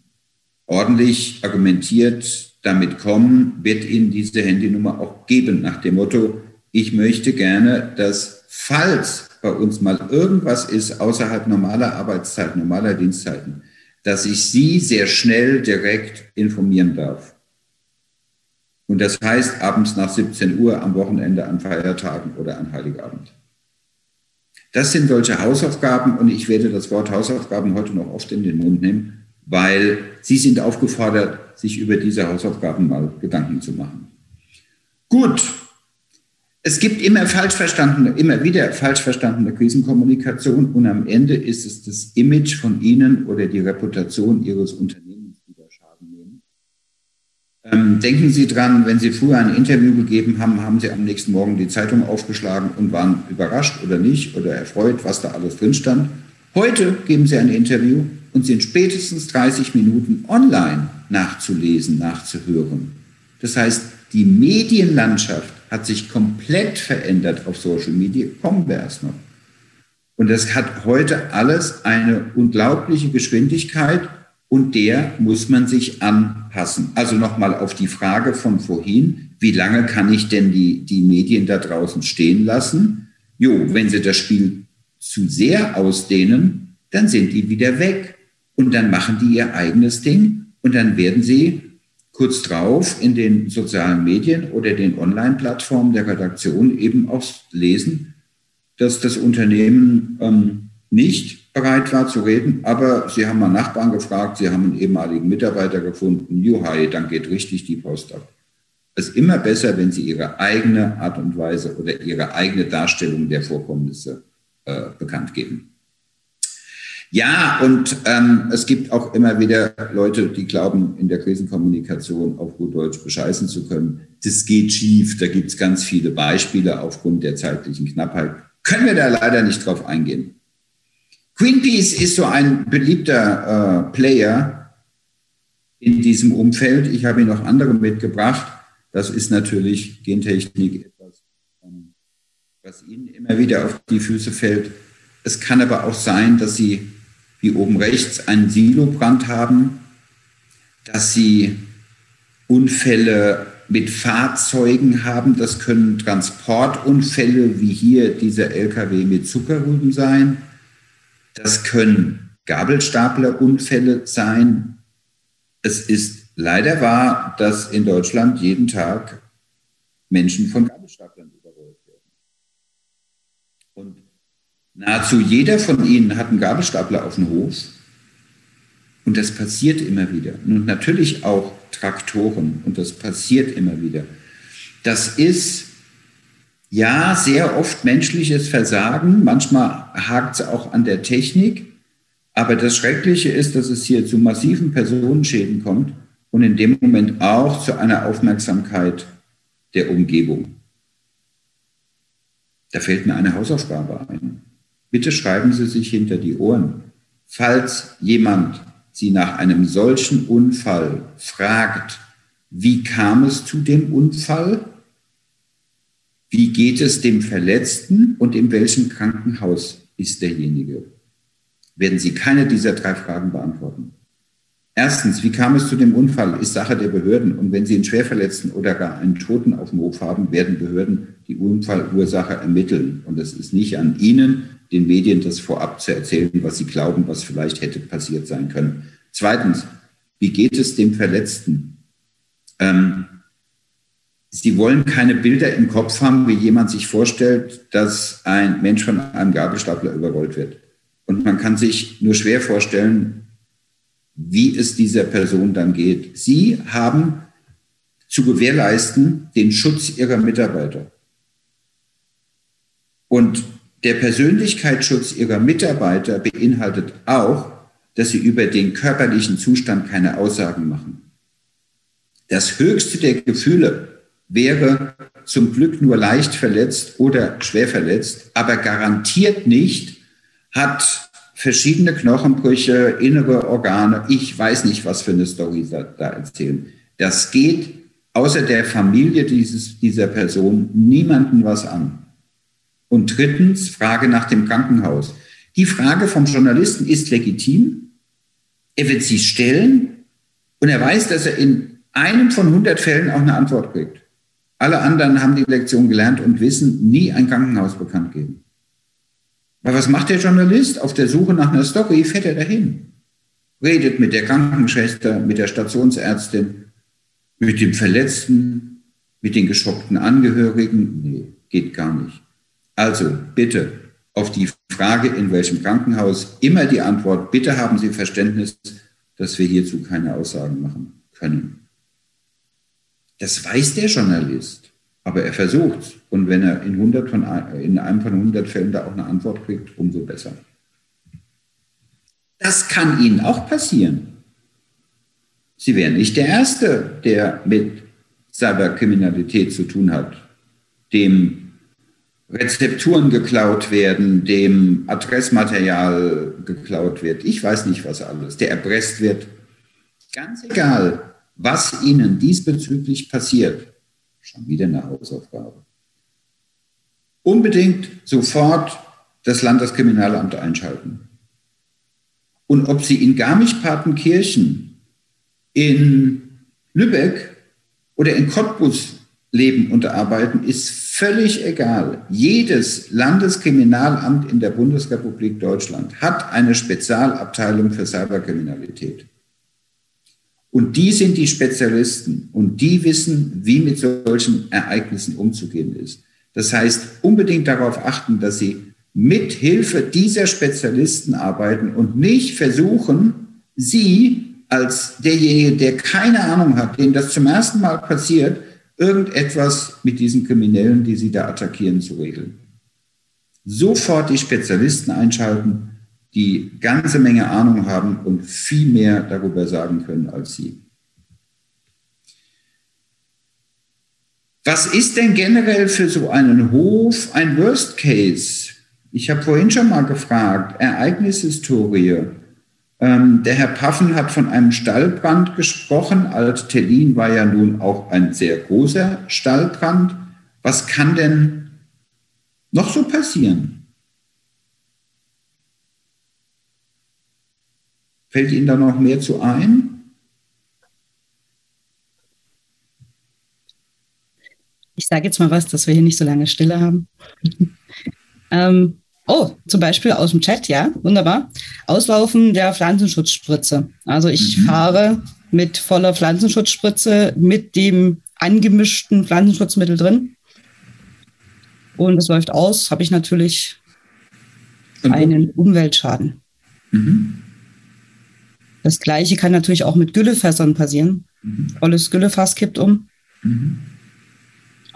ordentlich argumentiert damit kommen, wird Ihnen diese Handynummer auch geben nach dem Motto, ich möchte gerne, dass falls bei uns mal irgendwas ist außerhalb normaler Arbeitszeiten, normaler Dienstzeiten, dass ich Sie sehr schnell direkt informieren darf. Und das heißt abends nach 17 Uhr, am Wochenende, an Feiertagen oder an Heiligabend. Das sind solche Hausaufgaben und ich werde das Wort Hausaufgaben heute noch oft in den Mund nehmen, weil Sie sind aufgefordert, sich über diese Hausaufgaben mal Gedanken zu machen. Gut. Es gibt immer falsch verstandene, immer wieder falsch verstandene Krisenkommunikation und am Ende ist es das Image von Ihnen oder die Reputation Ihres Unternehmens ähm, denken Sie dran, wenn Sie früher ein Interview gegeben haben, haben Sie am nächsten Morgen die Zeitung aufgeschlagen und waren überrascht oder nicht oder erfreut, was da alles drin stand. Heute geben Sie ein Interview und sind spätestens 30 Minuten online nachzulesen, nachzuhören. Das heißt, die Medienlandschaft hat sich komplett verändert auf Social Media. Kommen wir erst noch. Und das hat heute alles eine unglaubliche Geschwindigkeit und der muss man sich anpassen. Also nochmal auf die Frage von vorhin, wie lange kann ich denn die, die Medien da draußen stehen lassen? Jo, wenn sie das Spiel zu sehr ausdehnen, dann sind die wieder weg und dann machen die ihr eigenes Ding und dann werden sie kurz drauf in den sozialen Medien oder den Online-Plattformen der Redaktion eben auch lesen, dass das Unternehmen ähm, nicht bereit war zu reden, aber sie haben mal Nachbarn gefragt, sie haben einen ehemaligen Mitarbeiter gefunden, juhai, dann geht richtig die Post ab. Es ist immer besser, wenn sie ihre eigene Art und Weise oder ihre eigene Darstellung der Vorkommnisse äh, bekannt geben. Ja, und ähm, es gibt auch immer wieder Leute, die glauben, in der Krisenkommunikation auf gut Deutsch bescheißen zu können. Das geht schief, da gibt es ganz viele Beispiele aufgrund der zeitlichen Knappheit können wir da leider nicht drauf eingehen. Greenpeace ist so ein beliebter äh, Player in diesem Umfeld. Ich habe Ihnen noch andere mitgebracht. Das ist natürlich Gentechnik etwas, ähm, was Ihnen immer wieder auf die Füße fällt. Es kann aber auch sein, dass Sie, wie oben rechts, einen Silobrand haben, dass Sie Unfälle mit Fahrzeugen haben. Das können Transportunfälle wie hier dieser LKW mit Zuckerrüben sein. Das können Gabelstaplerunfälle sein. Es ist leider wahr, dass in Deutschland jeden Tag Menschen von Gabelstaplern überrollt werden. Und nahezu jeder von ihnen hat einen Gabelstapler auf dem Hof. Und das passiert immer wieder. Und natürlich auch Traktoren. Und das passiert immer wieder. Das ist ja sehr oft menschliches Versagen. Manchmal hakt es auch an der Technik. Aber das Schreckliche ist, dass es hier zu massiven Personenschäden kommt und in dem Moment auch zu einer Aufmerksamkeit der Umgebung. Da fällt mir eine Hausaufgabe ein. Bitte schreiben Sie sich hinter die Ohren. Falls jemand Sie nach einem solchen Unfall fragt, wie kam es zu dem Unfall? Wie geht es dem Verletzten und in welchem Krankenhaus ist derjenige? Werden Sie keine dieser drei Fragen beantworten. Erstens, wie kam es zu dem Unfall, ist Sache der Behörden. Und wenn Sie einen Schwerverletzten oder gar einen Toten auf dem Hof haben, werden Behörden die Unfallursache ermitteln. Und es ist nicht an Ihnen, den Medien das vorab zu erzählen, was sie glauben, was vielleicht hätte passiert sein können. Zweitens, wie geht es dem Verletzten? Ähm, sie wollen keine Bilder im Kopf haben, wie jemand sich vorstellt, dass ein Mensch von einem Gabelstapler überrollt wird. Und man kann sich nur schwer vorstellen, wie es dieser Person dann geht. Sie haben zu gewährleisten den Schutz ihrer Mitarbeiter. Und der Persönlichkeitsschutz ihrer Mitarbeiter beinhaltet auch, dass sie über den körperlichen Zustand keine Aussagen machen. Das höchste der Gefühle wäre zum Glück nur leicht verletzt oder schwer verletzt, aber garantiert nicht, hat verschiedene Knochenbrüche, innere Organe, ich weiß nicht, was für eine Story da, da erzählen. Das geht außer der Familie dieses, dieser Person niemanden was an. Und drittens, Frage nach dem Krankenhaus. Die Frage vom Journalisten ist legitim. Er wird sie stellen und er weiß, dass er in einem von 100 Fällen auch eine Antwort kriegt. Alle anderen haben die Lektion gelernt und wissen, nie ein Krankenhaus bekannt geben. Aber was macht der Journalist? Auf der Suche nach einer Story fährt er dahin. Redet mit der Krankenschwester, mit der Stationsärztin, mit dem Verletzten, mit den geschockten Angehörigen. Nee, geht gar nicht. Also bitte auf die Frage, in welchem Krankenhaus, immer die Antwort, bitte haben Sie Verständnis, dass wir hierzu keine Aussagen machen können. Das weiß der Journalist, aber er versucht Und wenn er in, 100 von, in einem von 100 Fällen da auch eine Antwort kriegt, umso besser. Das kann Ihnen auch passieren. Sie wären nicht der Erste, der mit Cyberkriminalität zu tun hat, dem Rezepturen geklaut werden, dem Adressmaterial geklaut wird, ich weiß nicht was alles, der erpresst wird. Ganz egal, was Ihnen diesbezüglich passiert, schon wieder eine Hausaufgabe. Unbedingt sofort das Landeskriminalamt einschalten. Und ob Sie in Garmisch-Partenkirchen, in Lübeck oder in Cottbus leben und arbeiten, ist völlig egal. Jedes Landeskriminalamt in der Bundesrepublik Deutschland hat eine Spezialabteilung für Cyberkriminalität. Und die sind die Spezialisten und die wissen, wie mit solchen Ereignissen umzugehen ist. Das heißt, unbedingt darauf achten, dass sie mit Hilfe dieser Spezialisten arbeiten und nicht versuchen, sie als derjenige, der keine Ahnung hat, dem das zum ersten Mal passiert, irgendetwas mit diesen Kriminellen, die sie da attackieren, zu regeln. Sofort die Spezialisten einschalten, die ganze Menge Ahnung haben und viel mehr darüber sagen können als sie. Was ist denn generell für so einen Hof ein Worst Case? Ich habe vorhin schon mal gefragt, Ereignishistorie. Ähm, der Herr Paffen hat von einem Stallbrand gesprochen. Alt-Tellin war ja nun auch ein sehr großer Stallbrand. Was kann denn noch so passieren? Fällt Ihnen da noch mehr zu ein?
Ich sage jetzt mal was, dass wir hier nicht so lange Stille haben. ähm, oh, zum Beispiel aus dem Chat, ja, wunderbar. Auslaufen der Pflanzenschutzspritze. Also ich mhm. fahre mit voller Pflanzenschutzspritze mit dem angemischten Pflanzenschutzmittel drin. Und es läuft aus, habe ich natürlich einen Umweltschaden. Mhm. Das gleiche kann natürlich auch mit Güllefässern passieren. Mhm. Volles Güllefass kippt um. Mhm.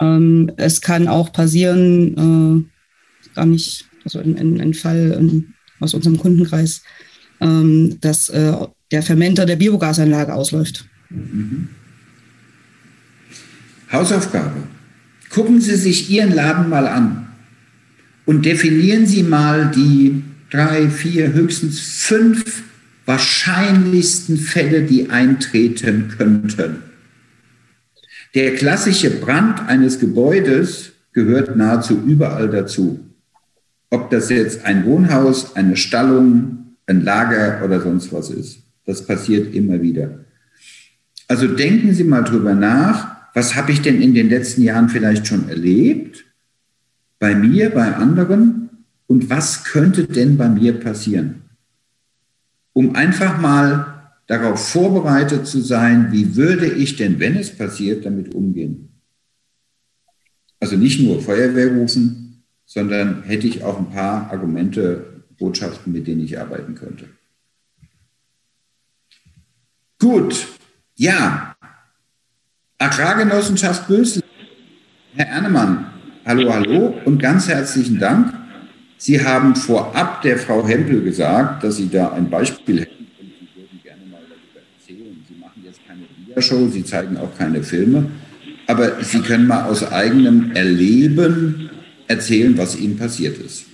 Ähm, es kann auch passieren, äh, gar nicht, also ein Fall in, aus unserem Kundenkreis, ähm, dass äh, der Fermenter der Biogasanlage ausläuft. Mhm.
Hausaufgabe. Gucken Sie sich Ihren Laden mal an und definieren Sie mal die drei, vier, höchstens fünf wahrscheinlichsten Fälle, die eintreten könnten. Der klassische Brand eines Gebäudes gehört nahezu überall dazu. Ob das jetzt ein Wohnhaus, eine Stallung, ein Lager oder sonst was ist. Das passiert immer wieder. Also denken Sie mal drüber nach, was habe ich denn in den letzten Jahren vielleicht schon erlebt? Bei mir, bei anderen? Und was könnte denn bei mir passieren? Um einfach mal darauf vorbereitet zu sein, wie würde ich denn, wenn es passiert, damit umgehen. Also nicht nur Feuerwehr rufen, sondern hätte ich auch ein paar Argumente, Botschaften, mit denen ich arbeiten könnte. Gut, ja. Agrargenossenschaft Bösel. Herr Ernemann, hallo, hallo und ganz herzlichen Dank Sie haben vorab der Frau Hempel gesagt, dass Sie da ein Beispiel hätten und Sie würden gerne mal darüber erzählen. Sie machen jetzt keine Videoshow, Sie zeigen auch keine Filme, aber Sie können mal aus eigenem Erleben erzählen, was Ihnen passiert ist.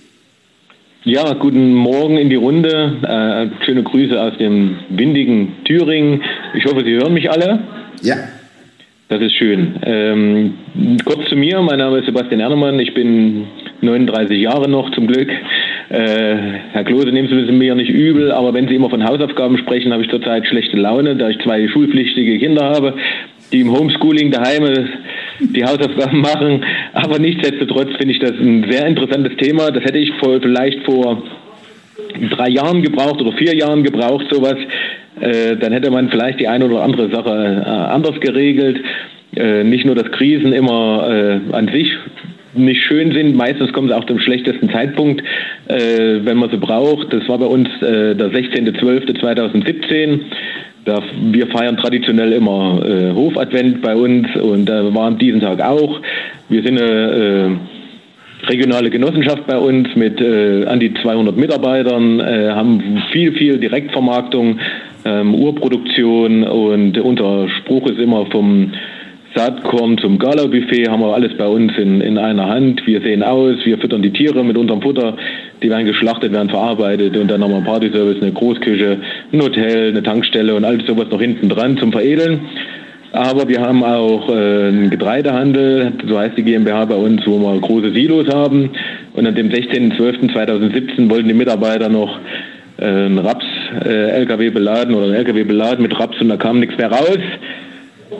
Ja, guten Morgen in die Runde. Äh, schöne Grüße aus dem windigen Thüringen. Ich hoffe, Sie hören mich alle.
Ja.
Das ist schön. Ähm, kurz zu mir, mein Name ist Sebastian Ernemann, ich bin 39 Jahre noch zum Glück. Äh, Herr Klose, nehmen Sie es mir nicht übel, aber wenn Sie immer von Hausaufgaben sprechen, habe ich zurzeit schlechte Laune, da ich zwei schulpflichtige Kinder habe, die im Homeschooling daheim die Hausaufgaben machen. Aber nichtsdestotrotz finde ich das ein sehr interessantes Thema. Das hätte ich vor, vielleicht vor drei Jahren gebraucht oder vier Jahren gebraucht, sowas. Äh, dann hätte man vielleicht die eine oder andere Sache äh, anders geregelt. Äh, nicht nur, dass Krisen immer äh, an sich nicht schön sind. Meistens kommen sie auch zum schlechtesten Zeitpunkt, äh, wenn man sie braucht. Das war bei uns äh, der 16.12.2017. Da, wir feiern traditionell immer äh, Hofadvent bei uns und da äh, waren diesen Tag auch. Wir sind eine regionale Genossenschaft bei uns mit äh, an die 200 Mitarbeitern, äh, haben viel, viel Direktvermarktung, ähm, Urproduktion und unser Spruch ist immer vom Saatkorn zum Gala-Buffet haben wir alles bei uns in, in einer Hand. Wir sehen aus, wir füttern die Tiere mit unserem Futter, die werden geschlachtet, werden verarbeitet und dann haben wir einen Partyservice, eine Großküche, ein Hotel, eine Tankstelle und alles sowas noch hinten dran zum Veredeln. Aber wir haben auch äh, einen Getreidehandel, so heißt die GmbH bei uns, wo wir große Silos haben. Und an dem 16.12.2017 wollten die Mitarbeiter noch äh, einen Raps-LKW äh, beladen oder einen LKW beladen mit Raps und da kam nichts mehr raus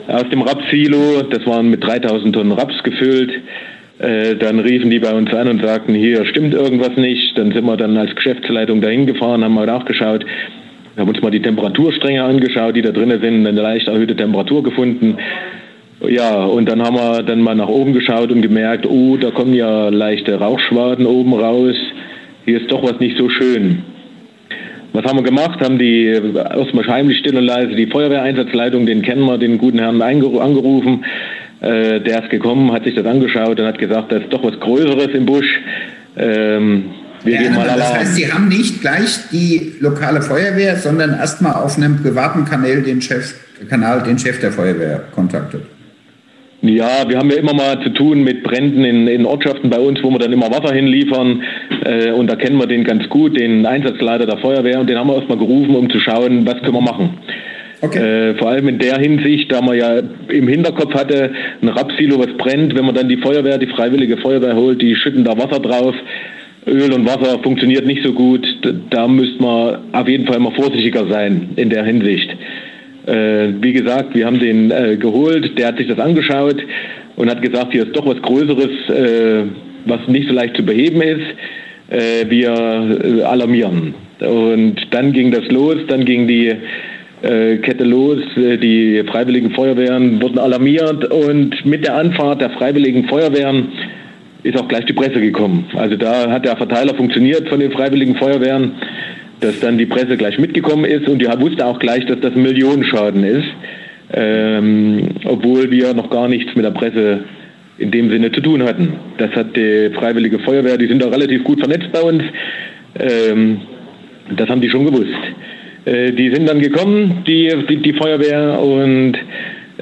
aus dem Rapsilo. Das waren mit 3000 Tonnen Raps gefüllt. Dann riefen die bei uns an und sagten, hier stimmt irgendwas nicht. Dann sind wir dann als Geschäftsleitung dahin gefahren, haben mal nachgeschaut, haben uns mal die Temperaturstränge angeschaut, die da drinnen sind, eine leicht erhöhte Temperatur gefunden. Ja, und dann haben wir dann mal nach oben geschaut und gemerkt, oh, da kommen ja leichte Rauchschwaden oben raus. Hier ist doch was nicht so schön. Was haben wir gemacht? Haben die erstmal heimlich still und leise die Feuerwehreinsatzleitung, den kennen wir, den guten Herrn angerufen. Äh, der ist gekommen, hat sich das angeschaut und hat gesagt, da ist doch was Größeres im Busch. Ähm,
wir ja, gehen mal das heißt, Sie haben nicht gleich die lokale Feuerwehr, sondern erstmal auf einem privaten Kanal den Chef, Kanal den Chef der Feuerwehr kontaktet.
Ja, wir haben ja immer mal zu tun mit Bränden in, in Ortschaften bei uns, wo wir dann immer Wasser hinliefern. äh, und da kennen wir den ganz gut, den Einsatzleiter der Feuerwehr und den haben wir erstmal gerufen, um zu schauen, was können wir machen. Okay. Äh, vor allem in der Hinsicht, da man ja im Hinterkopf hatte, ein Rapsilo, was brennt, wenn man dann die Feuerwehr, die freiwillige Feuerwehr holt, die schütten da Wasser drauf. Öl und Wasser funktioniert nicht so gut. Da müsste man auf jeden Fall mal vorsichtiger sein in der Hinsicht. Äh, wie gesagt, wir haben den äh, geholt, der hat sich das angeschaut und hat gesagt, hier ist doch was Größeres, äh, was nicht so leicht zu beheben ist. Äh, wir äh, alarmieren. Und dann ging das los, dann ging die äh, Kette los. Die Freiwilligen Feuerwehren wurden alarmiert und mit der Anfahrt der Freiwilligen Feuerwehren ist auch gleich die Presse gekommen. Also da hat der Verteiler funktioniert von den Freiwilligen Feuerwehren, dass dann die Presse gleich mitgekommen ist und die wusste auch gleich, dass das Millionenschaden ist, ähm, obwohl wir noch gar nichts mit der Presse in dem Sinne zu tun hatten. Das hat die Freiwillige Feuerwehr, die sind da relativ gut vernetzt bei uns. Ähm, das haben die schon gewusst. Äh, die sind dann gekommen, die, die, die Feuerwehr, und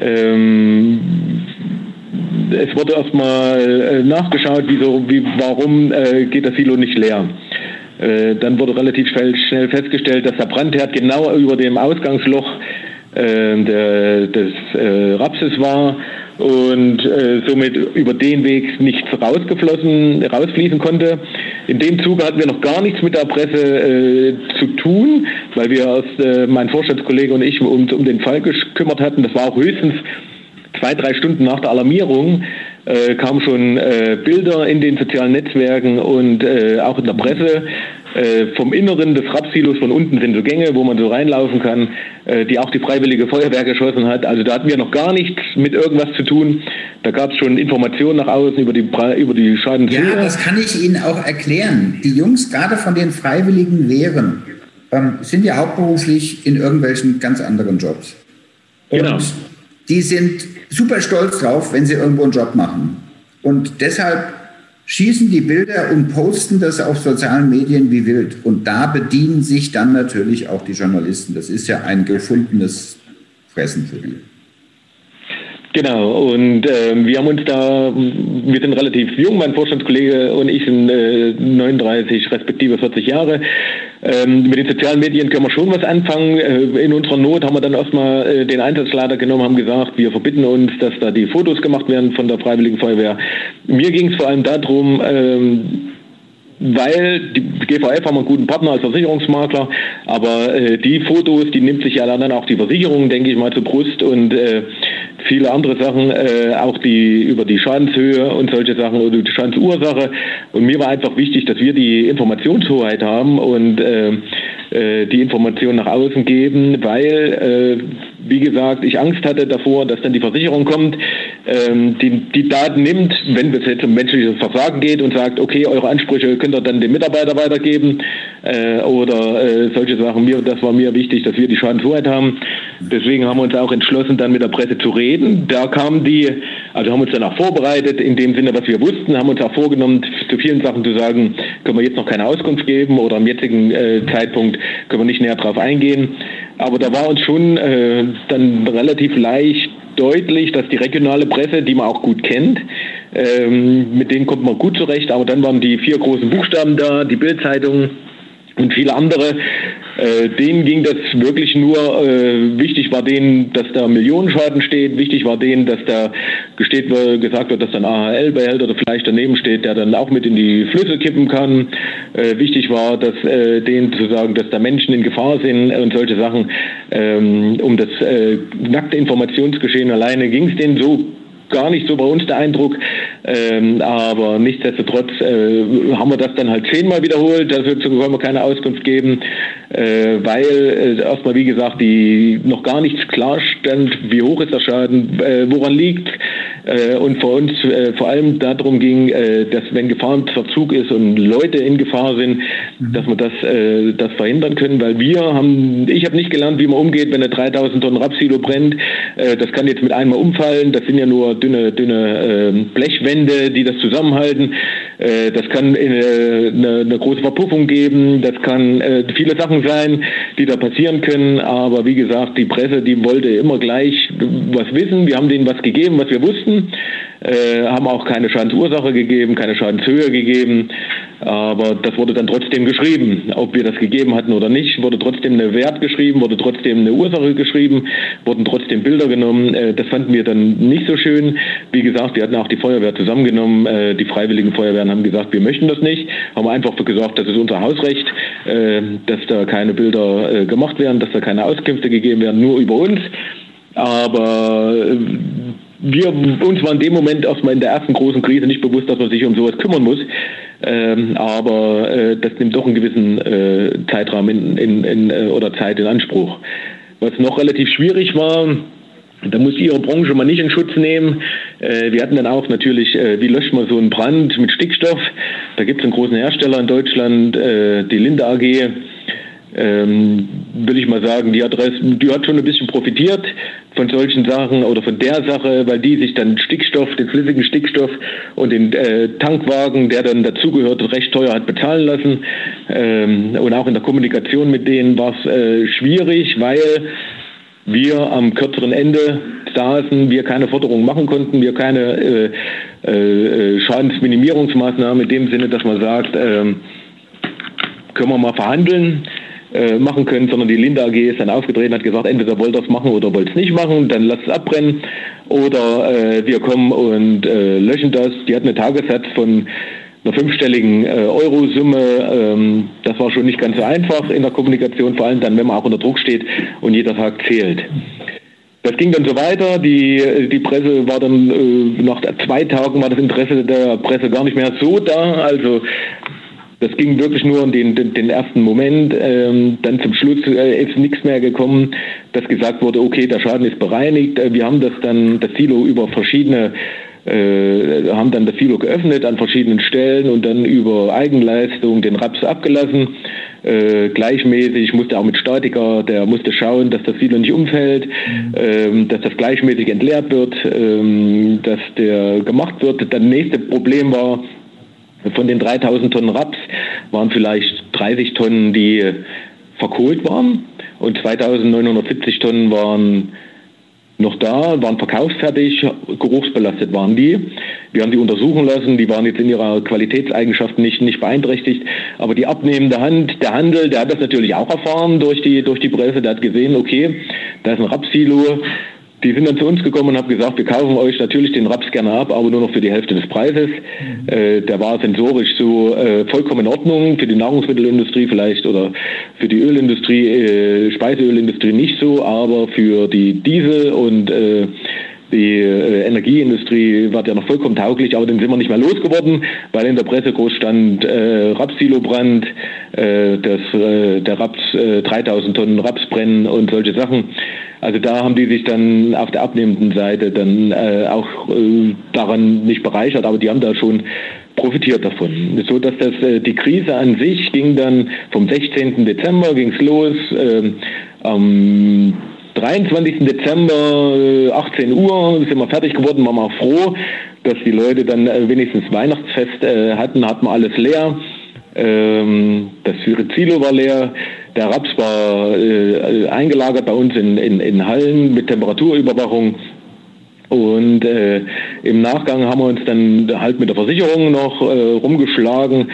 ähm, es wurde erstmal äh, nachgeschaut, wieso, wie, warum äh, geht das Silo nicht leer. Äh, dann wurde relativ schnell, festgestellt, dass der Brandherd genau über dem Ausgangsloch äh, der, des äh, Rapses war und äh, somit über den Weg nichts rausgeflossen, rausfließen konnte. In dem Zuge hatten wir noch gar nichts mit der Presse zu tun, weil wir äh, mein Vorstandskollege und ich uns um den Fall gekümmert hatten. Das war auch höchstens zwei, drei Stunden nach der Alarmierung äh, kamen schon äh, Bilder in den sozialen Netzwerken und äh, auch in der Presse äh, vom Inneren des Rapsilos von unten sind so Gänge, wo man so reinlaufen kann, äh, die auch die Freiwillige Feuerwehr geschossen hat. Also da hatten wir noch gar nichts mit irgendwas zu tun. Da gab es schon Informationen nach außen über die, über die Schadenshöhe.
Ja, das kann ich Ihnen auch erklären. Die Jungs gerade von den Freiwilligen Wehren ähm, sind ja hauptberuflich in irgendwelchen ganz anderen Jobs. Und genau. Die sind super stolz drauf, wenn sie irgendwo einen Job machen. Und deshalb schießen die Bilder und posten das auf sozialen Medien wie wild. Und da bedienen sich dann natürlich auch die Journalisten. Das ist ja ein gefundenes Fressen für die.
Genau, und äh, wir haben uns da, wir sind relativ jung, mein Vorstandskollege und ich sind äh, 39 respektive 40 Jahre. Ähm, mit den sozialen Medien können wir schon was anfangen. Äh, in unserer Not haben wir dann erstmal äh, den Einsatzleiter genommen, haben gesagt, wir verbitten uns, dass da die Fotos gemacht werden von der Freiwilligen Feuerwehr. Mir ging es vor allem darum, ähm, weil die GVF haben einen guten Partner als Versicherungsmakler, aber äh, die Fotos, die nimmt sich ja dann auch die Versicherung, denke ich mal, zur Brust und äh, viele andere Sachen, äh, auch die über die Schadenshöhe und solche Sachen oder die Schadensursache. Und mir war einfach wichtig, dass wir die Informationshoheit haben und äh, äh, die Informationen nach außen geben, weil äh, wie gesagt, ich Angst hatte davor, dass dann die Versicherung kommt, ähm, die, die Daten nimmt, wenn es jetzt um menschliches Versagen geht und sagt, okay, eure Ansprüche könnt ihr dann dem Mitarbeiter weitergeben äh, oder äh, solche Sachen. Mir, das war mir wichtig, dass wir die Schadenshoheit haben. Deswegen haben wir uns auch entschlossen, dann mit der Presse zu reden. Da kamen die, also haben uns dann auch vorbereitet, in dem Sinne, was wir wussten, haben uns auch vorgenommen, zu vielen Sachen zu sagen, können wir jetzt noch keine Auskunft geben oder am jetzigen äh, Zeitpunkt können wir nicht näher drauf eingehen. Aber da war uns schon äh, dann relativ leicht deutlich, dass die regionale Presse, die man auch gut kennt, ähm, mit denen kommt man gut zurecht, aber dann waren die vier großen Buchstaben da, die Bildzeitung und viele andere, äh, denen ging das wirklich nur, äh, wichtig war denen, dass da Millionenschaden steht, wichtig war denen, dass da gesteht, gesagt wird, dass ein AHL-Behälter oder vielleicht daneben steht, der dann auch mit in die Flüsse kippen kann. Äh, wichtig war, dass äh, denen zu sagen, dass da Menschen in Gefahr sind und solche Sachen. Ähm, um das äh, nackte Informationsgeschehen alleine ging es denen so gar nicht so bei uns der Eindruck. Ähm, aber nichtsdestotrotz äh, haben wir das dann halt zehnmal wiederholt. Dafür können wir keine Auskunft geben, äh, weil äh, erstmal, wie gesagt, die noch gar nichts klar stand, wie hoch ist der Schaden, äh, woran liegt. Äh, und für uns äh, vor allem darum ging, dass wenn Gefahrenverzug ist und Leute in Gefahr sind, mhm. dass wir das, das verhindern können, weil wir haben, ich habe nicht gelernt, wie man umgeht, wenn eine 3000 Tonnen Rapsilo brennt. das kann jetzt mit einmal umfallen. Das sind ja nur dünne, dünne ähm, Blechwände, die das zusammenhalten. Äh, das kann äh, eine, eine, große Verpuffung geben. Das kann äh, viele Sachen sein, die da passieren können. Aber wie gesagt, die Presse, die wollte immer gleich was wissen. Wir haben denen was gegeben, was wir wussten. Äh, haben auch keine Schadensursache gegeben, keine Schadenshöhe gegeben, aber das wurde dann trotzdem geschrieben. Ob wir das gegeben hatten oder nicht, wurde trotzdem eine Wert geschrieben, wurde trotzdem eine Ursache geschrieben, wurden trotzdem Bilder genommen. Äh, das fanden wir dann nicht so schön. Wie gesagt, wir hatten auch die Feuerwehr zusammengenommen. Äh, die freiwilligen Feuerwehren haben gesagt, wir möchten das nicht. Haben einfach gesagt, das ist unser Hausrecht, äh, dass da keine Bilder äh, gemacht werden, dass da keine Auskünfte gegeben werden, nur über uns. Aber äh, wir, uns war in dem Moment erstmal in der ersten großen Krise nicht bewusst, dass man sich um sowas kümmern muss. Ähm, aber äh, das nimmt doch einen gewissen äh, Zeitraum in, in, in, äh, oder Zeit in Anspruch. Was noch relativ schwierig war, da muss Ihre Branche mal nicht in Schutz nehmen. Äh, wir hatten dann auch natürlich, äh, wie löscht man so einen Brand mit Stickstoff? Da gibt es einen großen Hersteller in Deutschland, äh, die Linde AG ähm, will ich mal sagen, die Adresse, die hat schon ein bisschen profitiert von solchen Sachen oder von der Sache, weil die sich dann Stickstoff, den flüssigen Stickstoff und den äh, Tankwagen, der dann dazugehört, recht teuer hat bezahlen lassen. Ähm, und auch in der Kommunikation mit denen war es äh, schwierig, weil wir am kürzeren Ende saßen, wir keine Forderungen machen konnten, wir keine äh, äh, Schadensminimierungsmaßnahmen in dem Sinne, dass man sagt, ähm, können wir mal verhandeln äh, machen können, sondern die Linda AG ist dann aufgedreht und hat gesagt, entweder wollt ihr es machen oder wollt es nicht machen, dann lasst es abbrennen oder äh, wir kommen und äh, löschen das. Die hat einen Tagessatz von einer fünfstelligen äh, Eurosumme. Ähm, das war schon nicht ganz so einfach in der Kommunikation, vor allem dann, wenn man auch unter Druck steht und jeder Tag zählt. Das ging dann so weiter. Die, die Presse war dann, äh, nach zwei Tagen war das Interesse der Presse gar nicht mehr so da. Also das ging wirklich nur um den, den, den ersten Moment. Ähm, dann zum Schluss äh, ist nichts mehr gekommen, dass gesagt wurde, okay, der Schaden ist bereinigt. Äh, wir haben das dann, das Silo über verschiedene äh, haben dann das Silo geöffnet an verschiedenen Stellen und dann über Eigenleistung den Raps abgelassen. Äh, gleichmäßig musste auch mit Statiker, der musste schauen, dass das Silo nicht umfällt, mhm. ähm, dass das gleichmäßig entleert wird, ähm, dass der gemacht wird. Das nächste Problem war, von den 3000 Tonnen Raps waren vielleicht 30 Tonnen, die verkohlt waren und 2970 Tonnen waren noch da, waren verkaufsfertig, geruchsbelastet waren die. Wir haben die untersuchen lassen, die waren jetzt in ihrer Qualitätseigenschaft nicht, nicht beeinträchtigt, aber die abnehmende Hand, der Handel, der hat das natürlich auch erfahren durch die, durch die Presse, der hat gesehen, okay, da ist ein Rapsilo, die sind dann zu uns gekommen und haben gesagt, wir kaufen euch natürlich den Raps gerne ab, aber nur noch für die Hälfte des Preises. Mhm. Äh, der war sensorisch so äh, vollkommen in Ordnung, für die Nahrungsmittelindustrie vielleicht oder für die Ölindustrie, äh, Speiseölindustrie nicht so, aber für die Diesel und äh, die äh, Energieindustrie war ja noch vollkommen tauglich, aber den sind wir nicht mehr losgeworden, weil in der Presse groß stand äh, Rapsilobrand, äh, das, äh, der Raps, äh, 3000 Tonnen Raps brennen und solche Sachen. Also da haben die sich dann auf der abnehmenden Seite dann äh, auch äh, daran nicht bereichert, aber die haben da schon profitiert davon. So dass das äh, die Krise an sich ging dann vom 16. Dezember ging's los. Äh, am 23. Dezember 18 äh, Uhr sind wir fertig geworden, waren wir froh, dass die Leute dann äh, wenigstens Weihnachtsfest äh, hatten, hatten wir alles leer. Ähm, das Syrizilo war leer. Der Raps war eingelagert bei uns in, in, in Hallen mit Temperaturüberwachung. Und äh, im Nachgang haben wir uns dann halt mit der Versicherung noch äh, rumgeschlagen.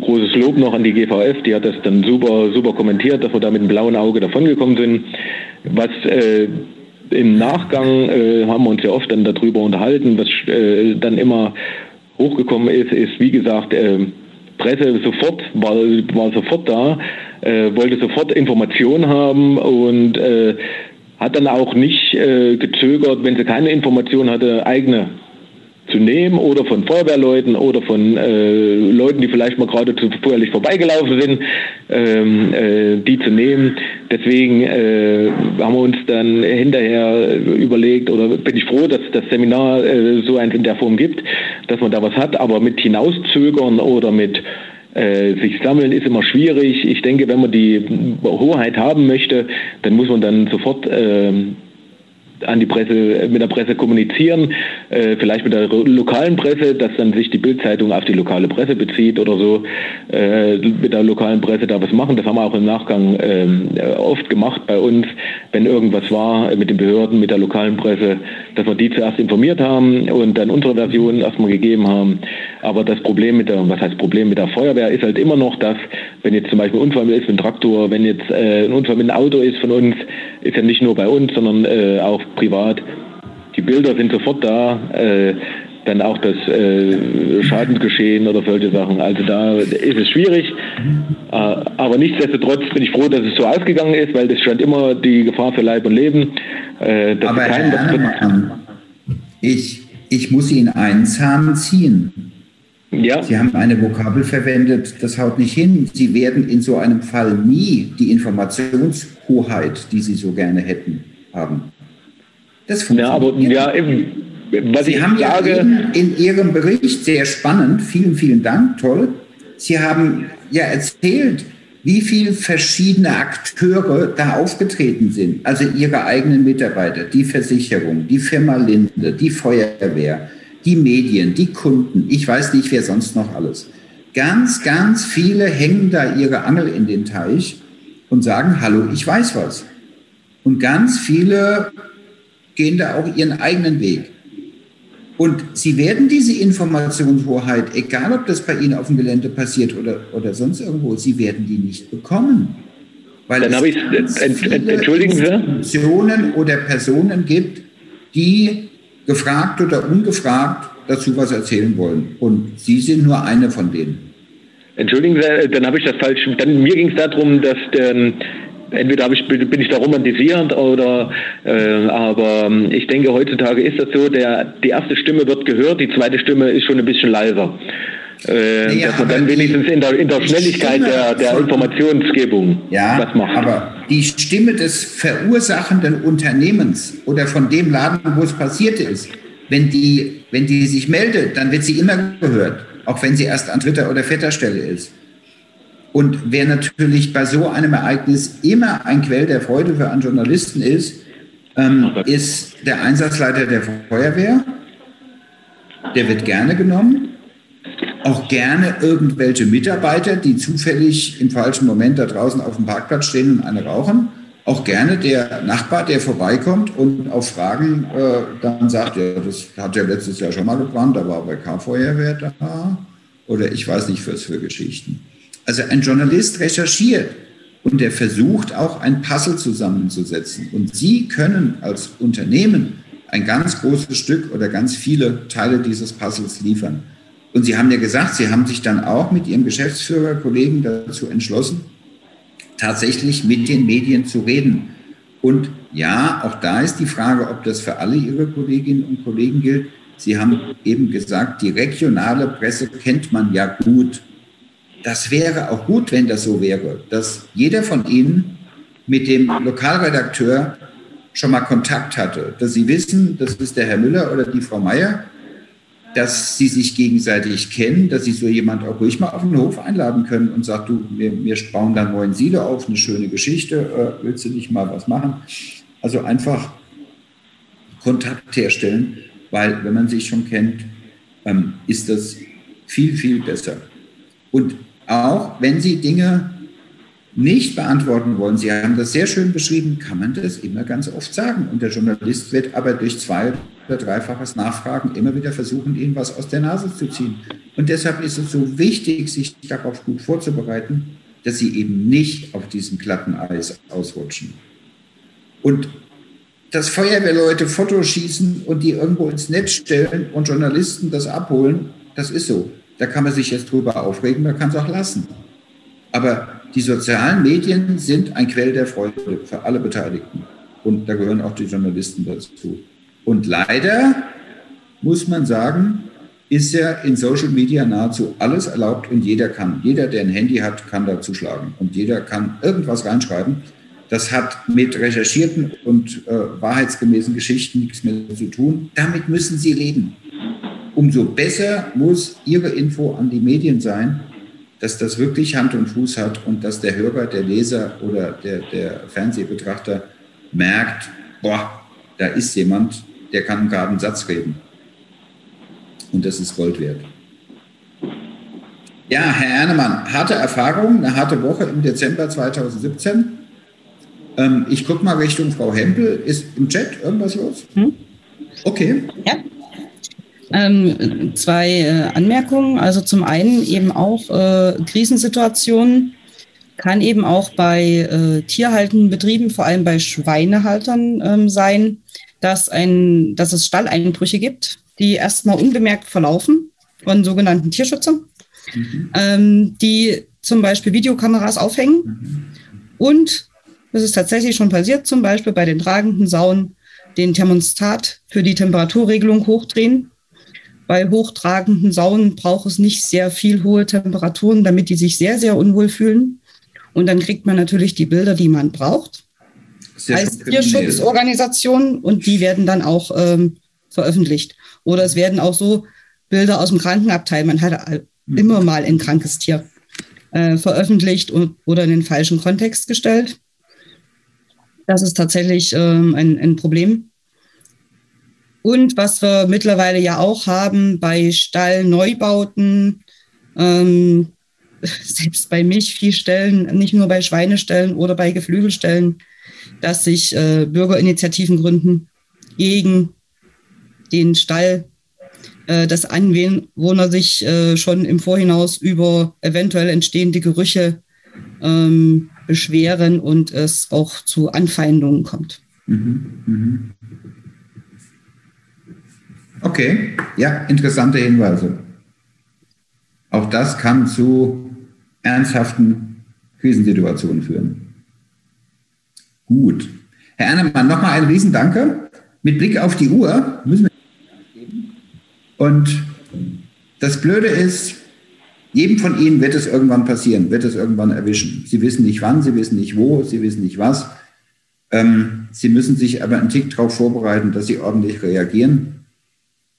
Großes Lob noch an die GVF, die hat das dann super, super kommentiert, dass wir da mit einem blauen Auge davongekommen sind. Was äh, im Nachgang äh, haben wir uns ja oft dann darüber unterhalten, was äh, dann immer hochgekommen ist, ist wie gesagt, äh, Presse sofort, war, war sofort da, äh, wollte sofort Informationen haben und äh, hat dann auch nicht äh, gezögert, wenn sie keine Informationen hatte, eigene zu nehmen oder von Feuerwehrleuten oder von äh, Leuten, die vielleicht mal gerade zufällig vorbeigelaufen sind, ähm, äh, die zu nehmen. Deswegen äh, haben wir uns dann hinterher überlegt oder bin ich froh, dass das Seminar äh, so eins in der Form gibt, dass man da was hat, aber mit hinauszögern oder mit äh, sich sammeln ist immer schwierig. Ich denke, wenn man die Hoheit haben möchte, dann muss man dann sofort äh, an die Presse, mit der Presse kommunizieren, äh, vielleicht mit der lokalen Presse, dass dann sich die Bildzeitung auf die lokale Presse bezieht oder so, äh, mit der lokalen Presse da was machen. Das haben wir auch im Nachgang ähm, oft gemacht bei uns, wenn irgendwas war mit den Behörden, mit der lokalen Presse, dass wir die zuerst informiert haben und dann unsere Version erstmal gegeben haben. Aber das Problem mit der, was heißt Problem mit der Feuerwehr ist halt immer noch das, wenn jetzt zum Beispiel ein Unfall ist mit einem Traktor, wenn jetzt äh, ein Unfall mit einem Auto ist von uns, ist ja nicht nur bei uns, sondern äh, auch privat. Die Bilder sind sofort da, äh, dann auch das äh, Schadensgeschehen oder solche Sachen. Also da ist es schwierig, äh, aber nichtsdestotrotz bin ich froh, dass es so ausgegangen ist, weil das stand immer die Gefahr für Leib und Leben.
Äh, aber Herr Ernemann, ich, ich muss Ihnen einen Zahn ziehen. Ja. Sie haben eine Vokabel verwendet, das haut nicht hin. Sie werden in so einem Fall nie die Informationshoheit, die Sie so gerne hätten, haben.
Das funktioniert. Ja, aber ja, eben,
was Sie ich haben sage, ja in, in Ihrem Bericht sehr spannend, vielen, vielen Dank, toll. Sie haben ja erzählt, wie viele verschiedene Akteure da aufgetreten sind. Also Ihre eigenen Mitarbeiter, die Versicherung, die Firma Linde, die Feuerwehr, die Medien, die Kunden, ich weiß nicht, wer sonst noch alles. Ganz, ganz viele hängen da ihre Angel in den Teich und sagen, hallo, ich weiß was. Und ganz viele gehen da auch ihren eigenen Weg. Und sie werden diese Informationshoheit, egal ob das bei Ihnen auf dem Gelände passiert oder, oder sonst irgendwo, Sie werden die nicht bekommen. Weil Dann es ich, ent, ent, entschuldigen Sie. Institutionen oder Personen gibt, die gefragt oder ungefragt dazu was erzählen wollen. Und Sie sind nur eine von denen.
Entschuldigen Sie, dann habe ich das falsch. Dann, mir ging es darum, dass der, entweder ich, bin ich da romantisierend oder äh, aber ich denke heutzutage ist das so, der, die erste Stimme wird gehört, die zweite Stimme ist schon ein bisschen leiser. Äh, ja, dass man dann wenigstens in der, in der Schnelligkeit der, der Informationsgebung
ja, was macht. Aber die Stimme des verursachenden Unternehmens oder von dem Laden, wo es passiert ist, wenn die, wenn die sich meldet, dann wird sie immer gehört, auch wenn sie erst an dritter oder vierter Stelle ist. Und wer natürlich bei so einem Ereignis immer ein Quell der Freude für einen Journalisten ist, ähm, ist der Einsatzleiter der Feuerwehr. Der wird gerne genommen auch gerne irgendwelche Mitarbeiter, die zufällig im falschen Moment da draußen auf dem Parkplatz stehen und eine rauchen. Auch gerne der Nachbar, der vorbeikommt und auf Fragen äh, dann sagt, ja, das hat ja letztes Jahr schon mal gebrannt, da war bei K-Feuerwehr da. Oder ich weiß nicht, was für Geschichten. Also ein Journalist recherchiert und der versucht auch ein Puzzle zusammenzusetzen. Und Sie können als Unternehmen ein ganz großes Stück oder ganz viele Teile dieses Puzzles liefern. Und Sie haben ja gesagt, Sie haben sich dann auch mit Ihrem Geschäftsführerkollegen dazu entschlossen, tatsächlich mit den Medien zu reden. Und ja, auch da ist die Frage, ob das für alle Ihre Kolleginnen und Kollegen gilt. Sie haben eben gesagt, die regionale Presse kennt man ja gut. Das wäre auch gut, wenn das so wäre, dass jeder von Ihnen mit dem Lokalredakteur schon mal Kontakt hatte, dass Sie wissen, das ist der Herr Müller oder die Frau Meier dass sie sich gegenseitig kennen, dass sie so jemand auch ruhig mal auf den Hof einladen können und sagt, du, wir, wir bauen da einen neuen Silo auf, eine schöne Geschichte, äh, willst du nicht mal was machen? Also einfach Kontakt herstellen, weil wenn man sich schon kennt, ähm, ist das viel, viel besser. Und auch wenn Sie Dinge nicht beantworten wollen, Sie haben das sehr schön beschrieben, kann man das immer ganz oft sagen. Und der Journalist wird aber durch zwei oder dreifaches Nachfragen immer wieder versuchen, ihnen was aus der Nase zu ziehen. Und deshalb ist es so wichtig, sich darauf gut vorzubereiten, dass sie eben nicht auf diesem glatten Eis ausrutschen. Und dass Feuerwehrleute Fotos schießen und die irgendwo ins Netz stellen und Journalisten das abholen, das ist so. Da kann man sich jetzt drüber aufregen, man kann es auch lassen. Aber die sozialen Medien sind ein Quell der Freude für alle Beteiligten. Und da gehören auch die Journalisten dazu. Und leider muss man sagen, ist ja in Social Media nahezu alles erlaubt und jeder kann. Jeder, der ein Handy hat, kann da zuschlagen und jeder kann irgendwas reinschreiben. Das hat mit recherchierten und äh, wahrheitsgemäßen Geschichten nichts mehr zu tun. Damit müssen Sie leben. Umso besser muss Ihre Info an die Medien sein, dass das wirklich Hand und Fuß hat und dass der Hörer, der Leser oder der, der Fernsehbetrachter merkt, boah, da ist jemand, der kann gerade einen Satz reden. Und das ist Gold wert. Ja, Herr Ernemann, harte Erfahrung, eine harte Woche im Dezember 2017. Ähm, ich gucke mal Richtung Frau Hempel. Ist im Chat irgendwas los? Hm? Okay.
Ja. Ähm, zwei äh, Anmerkungen. Also zum einen eben auch äh, Krisensituationen kann eben auch bei äh, tierhaltenden Betrieben, vor allem bei Schweinehaltern ähm, sein, dass, ein, dass es Stalleinbrüche gibt, die erstmal unbemerkt verlaufen von sogenannten Tierschützern, mhm. ähm, die zum Beispiel Videokameras aufhängen. Mhm. Und das ist tatsächlich schon passiert, zum Beispiel bei den tragenden Sauen den Thermostat für die Temperaturregelung hochdrehen. Bei hochtragenden Sauen braucht es nicht sehr viel hohe Temperaturen, damit die sich sehr, sehr unwohl fühlen. Und dann kriegt man natürlich die Bilder, die man braucht. Sehr als Tierschutzorganisation und die werden dann auch ähm, veröffentlicht. Oder es werden auch so Bilder aus dem Krankenabteil, man hat mhm. immer mal ein krankes Tier äh, veröffentlicht und, oder in den falschen Kontext gestellt. Das ist tatsächlich ähm, ein, ein Problem. Und was wir mittlerweile ja auch haben bei Stallneubauten, ähm, selbst bei Milchviehstellen, nicht nur bei Schweinestellen oder bei Geflügelstellen, dass sich äh, Bürgerinitiativen gründen gegen den Stall, äh, dass Anwohner sich äh, schon im Vorhinaus über eventuell entstehende Gerüche ähm, beschweren und es auch zu Anfeindungen kommt. Mhm, mhm.
Okay, ja, interessante Hinweise. Auch das kann zu ernsthaften Krisensituationen führen. Gut. Herr Ernemann, nochmal ein Riesendanke. Mit Blick auf die Uhr müssen wir und das Blöde ist, jedem von Ihnen wird es irgendwann passieren, wird es irgendwann erwischen. Sie wissen nicht wann, Sie wissen nicht wo, Sie wissen nicht was. Ähm, Sie müssen sich aber einen Tick darauf vorbereiten, dass Sie ordentlich reagieren,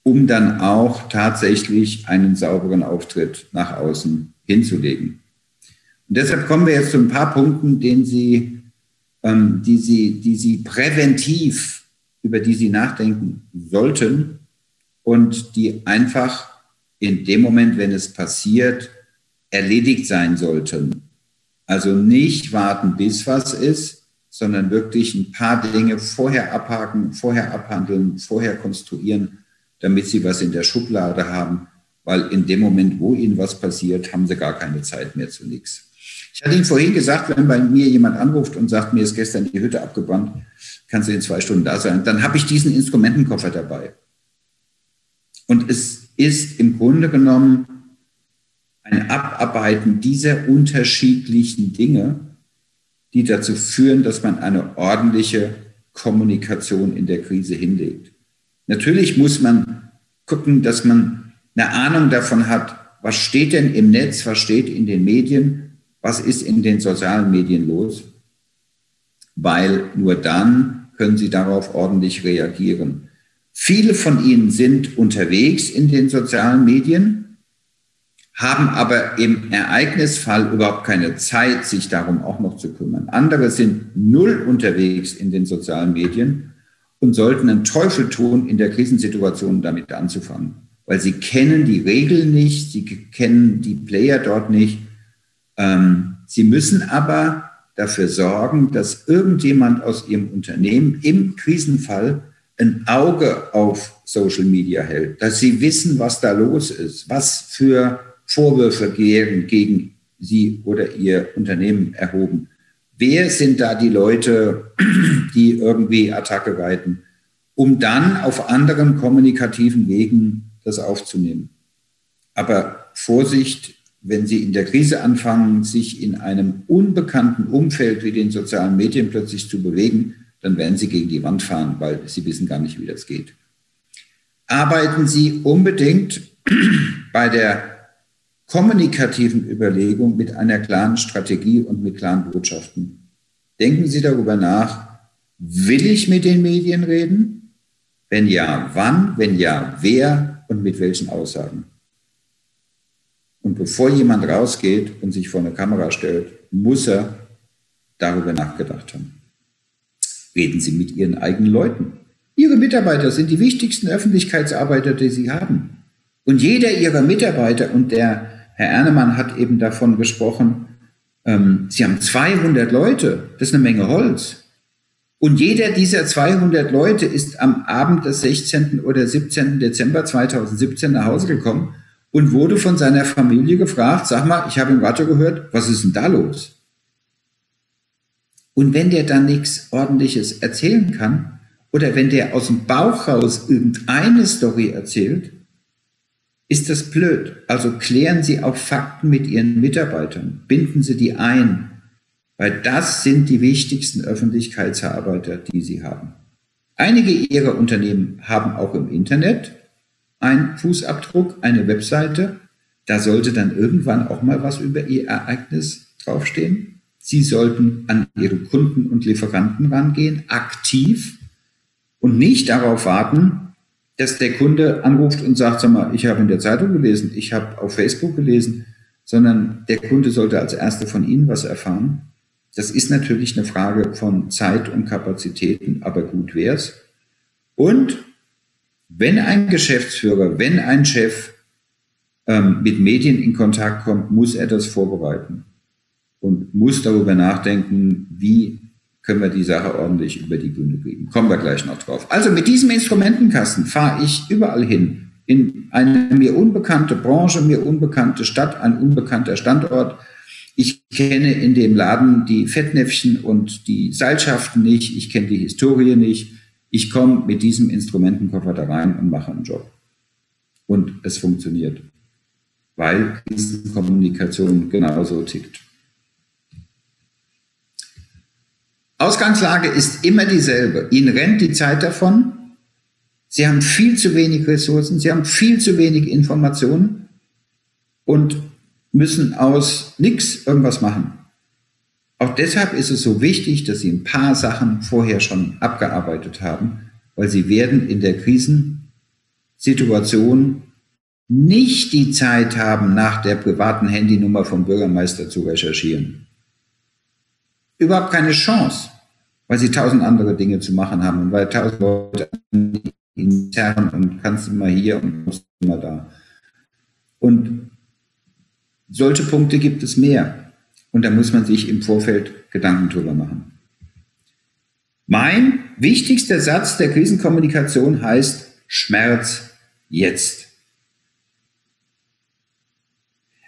um dann auch tatsächlich einen sauberen Auftritt nach außen hinzulegen. Und deshalb kommen wir jetzt zu ein paar Punkten, den Sie, ähm, die, Sie, die Sie präventiv, über die Sie nachdenken sollten und die einfach in dem Moment, wenn es passiert, erledigt sein sollten. Also nicht warten, bis was ist, sondern wirklich ein paar Dinge vorher abhaken, vorher abhandeln, vorher konstruieren, damit sie was in der Schublade haben, weil in dem Moment, wo ihnen was passiert, haben sie gar keine Zeit mehr zu nichts. Ich hatte Ihnen vorhin gesagt, wenn bei mir jemand anruft und sagt, mir ist gestern die Hütte abgebrannt, kannst du in zwei Stunden da sein, dann habe ich diesen Instrumentenkoffer dabei. Und es ist im Grunde genommen ein Abarbeiten dieser unterschiedlichen Dinge, die dazu führen, dass man eine ordentliche Kommunikation in der Krise hinlegt. Natürlich muss man gucken, dass man eine Ahnung davon hat, was steht denn im Netz, was steht in den Medien, was ist in den sozialen Medien los, weil nur dann können Sie darauf ordentlich reagieren. Viele von ihnen sind unterwegs in den sozialen Medien, haben aber im Ereignisfall überhaupt keine Zeit, sich darum auch noch zu kümmern. Andere sind null unterwegs in den sozialen Medien und sollten einen Teufel tun, in der Krisensituation damit anzufangen, weil sie kennen die Regeln nicht, sie kennen die Player dort nicht. Ähm, sie müssen aber dafür sorgen, dass irgendjemand aus ihrem Unternehmen im Krisenfall ein Auge auf Social Media hält, dass sie wissen, was da los ist, was für Vorwürfe gegen, gegen sie oder ihr Unternehmen erhoben. Wer sind da die Leute, die irgendwie Attacke reiten, um dann auf anderen kommunikativen Wegen das aufzunehmen? Aber Vorsicht, wenn Sie in der Krise anfangen, sich in einem unbekannten Umfeld wie den sozialen Medien plötzlich zu bewegen, dann werden Sie gegen die Wand fahren, weil Sie wissen gar nicht, wie das geht. Arbeiten Sie unbedingt bei der kommunikativen Überlegung mit einer klaren Strategie und mit klaren Botschaften. Denken Sie darüber nach, will ich mit den Medien reden? Wenn ja, wann? Wenn ja, wer und mit welchen Aussagen? Und bevor jemand rausgeht und sich vor eine Kamera stellt, muss er darüber nachgedacht haben reden Sie mit Ihren eigenen Leuten. Ihre Mitarbeiter sind die wichtigsten Öffentlichkeitsarbeiter, die Sie haben. Und jeder Ihrer Mitarbeiter, und der Herr Ernemann hat eben davon gesprochen, ähm, Sie haben 200 Leute, das ist eine Menge Holz. Und jeder dieser 200 Leute ist am Abend des 16. oder 17. Dezember 2017 nach Hause gekommen und wurde von seiner Familie gefragt, sag mal, ich habe im Radio gehört, was ist denn da los? Und wenn der dann nichts Ordentliches erzählen kann, oder wenn der aus dem Bauch raus irgendeine Story erzählt, ist das blöd. Also klären Sie auch Fakten mit Ihren Mitarbeitern, binden Sie die ein, weil das sind die wichtigsten Öffentlichkeitsarbeiter, die Sie haben. Einige Ihrer Unternehmen haben auch im Internet einen Fußabdruck, eine Webseite. Da sollte dann irgendwann auch mal was über Ihr Ereignis draufstehen. Sie sollten an Ihre Kunden und Lieferanten rangehen, aktiv und nicht darauf warten, dass der Kunde anruft und sagt, sag mal, ich habe in der Zeitung gelesen, ich habe auf Facebook gelesen, sondern der Kunde sollte als Erster von Ihnen was erfahren. Das ist natürlich eine Frage von Zeit und Kapazitäten, aber gut wär's. Und wenn ein Geschäftsführer, wenn ein Chef ähm, mit Medien in Kontakt kommt, muss er das vorbereiten und muss darüber nachdenken, wie können wir die Sache ordentlich über die Bühne kriegen. Kommen wir gleich noch drauf. Also mit diesem Instrumentenkasten fahre ich überall hin. In eine mir unbekannte Branche, mir unbekannte Stadt, ein unbekannter Standort. Ich kenne in dem Laden die Fettnäpfchen und die Seilschaften nicht. Ich kenne die Historie nicht. Ich komme mit diesem Instrumentenkoffer da rein und mache einen Job. Und es funktioniert. Weil Krisenkommunikation genauso tickt. Ausgangslage ist immer dieselbe. Ihnen rennt die Zeit davon. Sie haben viel zu wenig Ressourcen, Sie haben viel zu wenig Informationen und müssen aus nichts irgendwas machen. Auch deshalb ist es so wichtig, dass Sie ein paar Sachen vorher schon abgearbeitet haben, weil Sie werden in der Krisensituation nicht die Zeit haben, nach der privaten Handynummer vom Bürgermeister zu recherchieren überhaupt keine Chance, weil sie tausend andere Dinge zu machen haben und weil tausend Leute intern und kannst mal hier und musst mal da. Und solche Punkte gibt es mehr. Und da muss man sich im Vorfeld Gedanken drüber machen. Mein wichtigster Satz der Krisenkommunikation heißt Schmerz jetzt.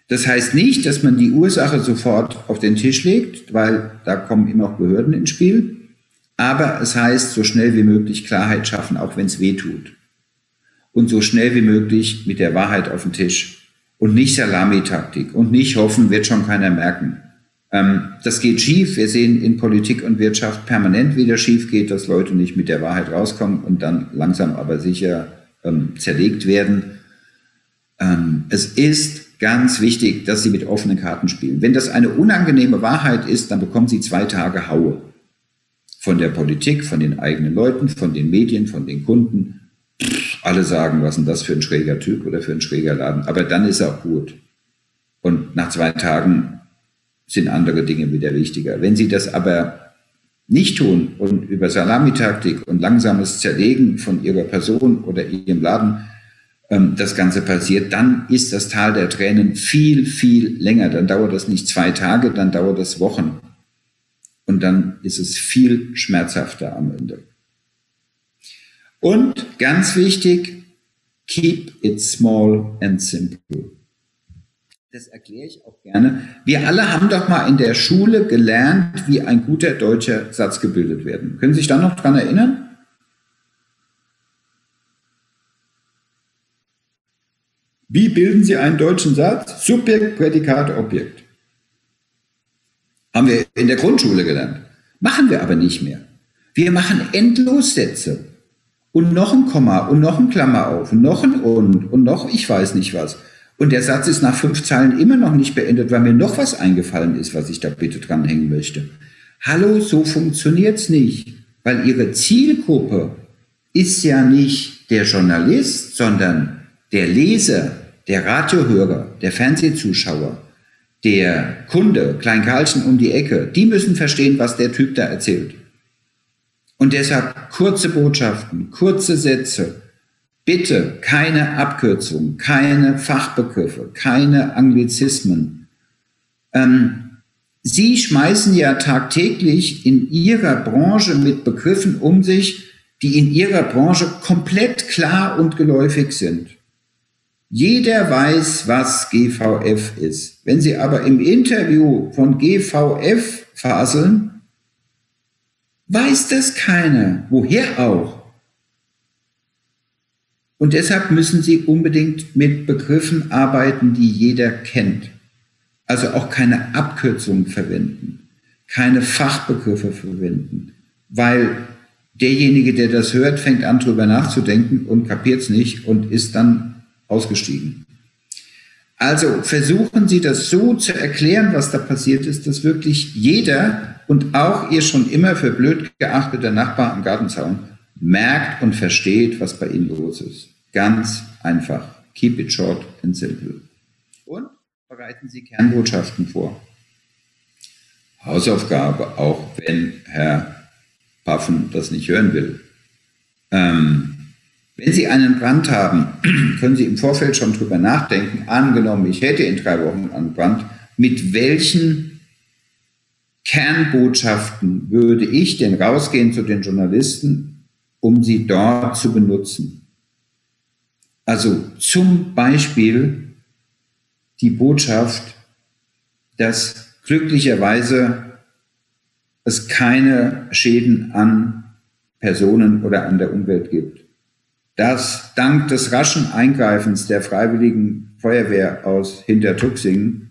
Das heißt nicht, dass man die Ursache sofort auf den Tisch legt, weil da kommen immer auch Behörden ins Spiel. Aber es heißt, so schnell wie möglich Klarheit schaffen, auch wenn es weh tut. Und so schnell wie möglich mit der Wahrheit auf den Tisch. Und nicht Salamitaktik und nicht hoffen, wird schon keiner merken. Ähm, das geht schief. Wir sehen in Politik und Wirtschaft permanent wieder schief geht, dass Leute nicht mit der Wahrheit rauskommen und dann langsam aber sicher ähm, zerlegt werden. Ähm, es ist ganz wichtig, dass Sie mit offenen Karten spielen. Wenn das eine unangenehme Wahrheit ist, dann bekommen Sie zwei Tage Haue. Von der Politik, von den eigenen Leuten, von den Medien, von den Kunden. alle sagen, was ist das für ein schräger Typ oder für ein schräger Laden. Aber dann ist er auch gut. Und nach zwei Tagen sind andere Dinge wieder wichtiger. Wenn Sie das aber nicht tun und über Salamitaktik und langsames Zerlegen von Ihrer Person oder Ihrem Laden ähm, das Ganze passiert, dann ist das Tal der Tränen viel, viel länger. Dann dauert das nicht zwei Tage, dann dauert das Wochen. Und dann ist es viel schmerzhafter am Ende. Und ganz wichtig, keep it small and simple. Das erkläre ich auch gerne. Wir alle haben doch mal in der Schule gelernt, wie ein guter deutscher Satz gebildet werden. Können Sie sich da noch dran erinnern? Wie bilden Sie einen deutschen Satz? Subjekt, Prädikat, Objekt. Haben wir in der Grundschule gelernt. Machen wir aber nicht mehr. Wir machen endlos Sätze. Und noch ein Komma und noch ein Klammer auf und noch ein und und noch ich weiß nicht was. Und der Satz ist nach fünf Zeilen immer noch nicht beendet, weil mir noch was eingefallen ist, was ich da bitte dranhängen möchte. Hallo, so funktioniert's nicht, weil Ihre Zielgruppe ist ja nicht der Journalist, sondern der Leser, der Radiohörer, der Fernsehzuschauer, der Kunde, Klein Karlchen um die Ecke, die müssen verstehen, was der Typ da erzählt. Und deshalb kurze Botschaften, kurze Sätze. Bitte keine Abkürzungen, keine Fachbegriffe, keine Anglizismen. Ähm, Sie schmeißen ja tagtäglich in Ihrer Branche mit Begriffen um sich, die in Ihrer Branche komplett klar und geläufig sind. Jeder weiß, was GVF ist. Wenn Sie aber im Interview von GVF faseln, weiß das keiner. Woher auch? Und deshalb müssen Sie unbedingt mit Begriffen arbeiten, die jeder kennt. Also auch keine Abkürzungen verwenden, keine Fachbegriffe verwenden, weil derjenige, der das hört, fängt an, drüber nachzudenken und kapiert es nicht und ist dann ausgestiegen. Also versuchen Sie das so zu erklären, was da passiert ist, dass wirklich jeder und auch Ihr schon immer für blöd geachteter Nachbar am Gartenzaun merkt und versteht, was bei Ihnen los ist. Ganz einfach. Keep it short and simple. Und bereiten Sie Kernbotschaften vor. Hausaufgabe, auch wenn Herr Paffen das nicht hören will. Ähm, wenn Sie einen Brand haben, können Sie im Vorfeld schon drüber nachdenken, angenommen, ich hätte in drei Wochen einen Brand, mit welchen Kernbotschaften würde ich denn rausgehen zu den Journalisten, um sie dort zu benutzen? Also zum Beispiel die Botschaft, dass glücklicherweise es keine Schäden an Personen oder an der Umwelt gibt. Dass dank des raschen Eingreifens der Freiwilligen Feuerwehr aus Hintertuxingen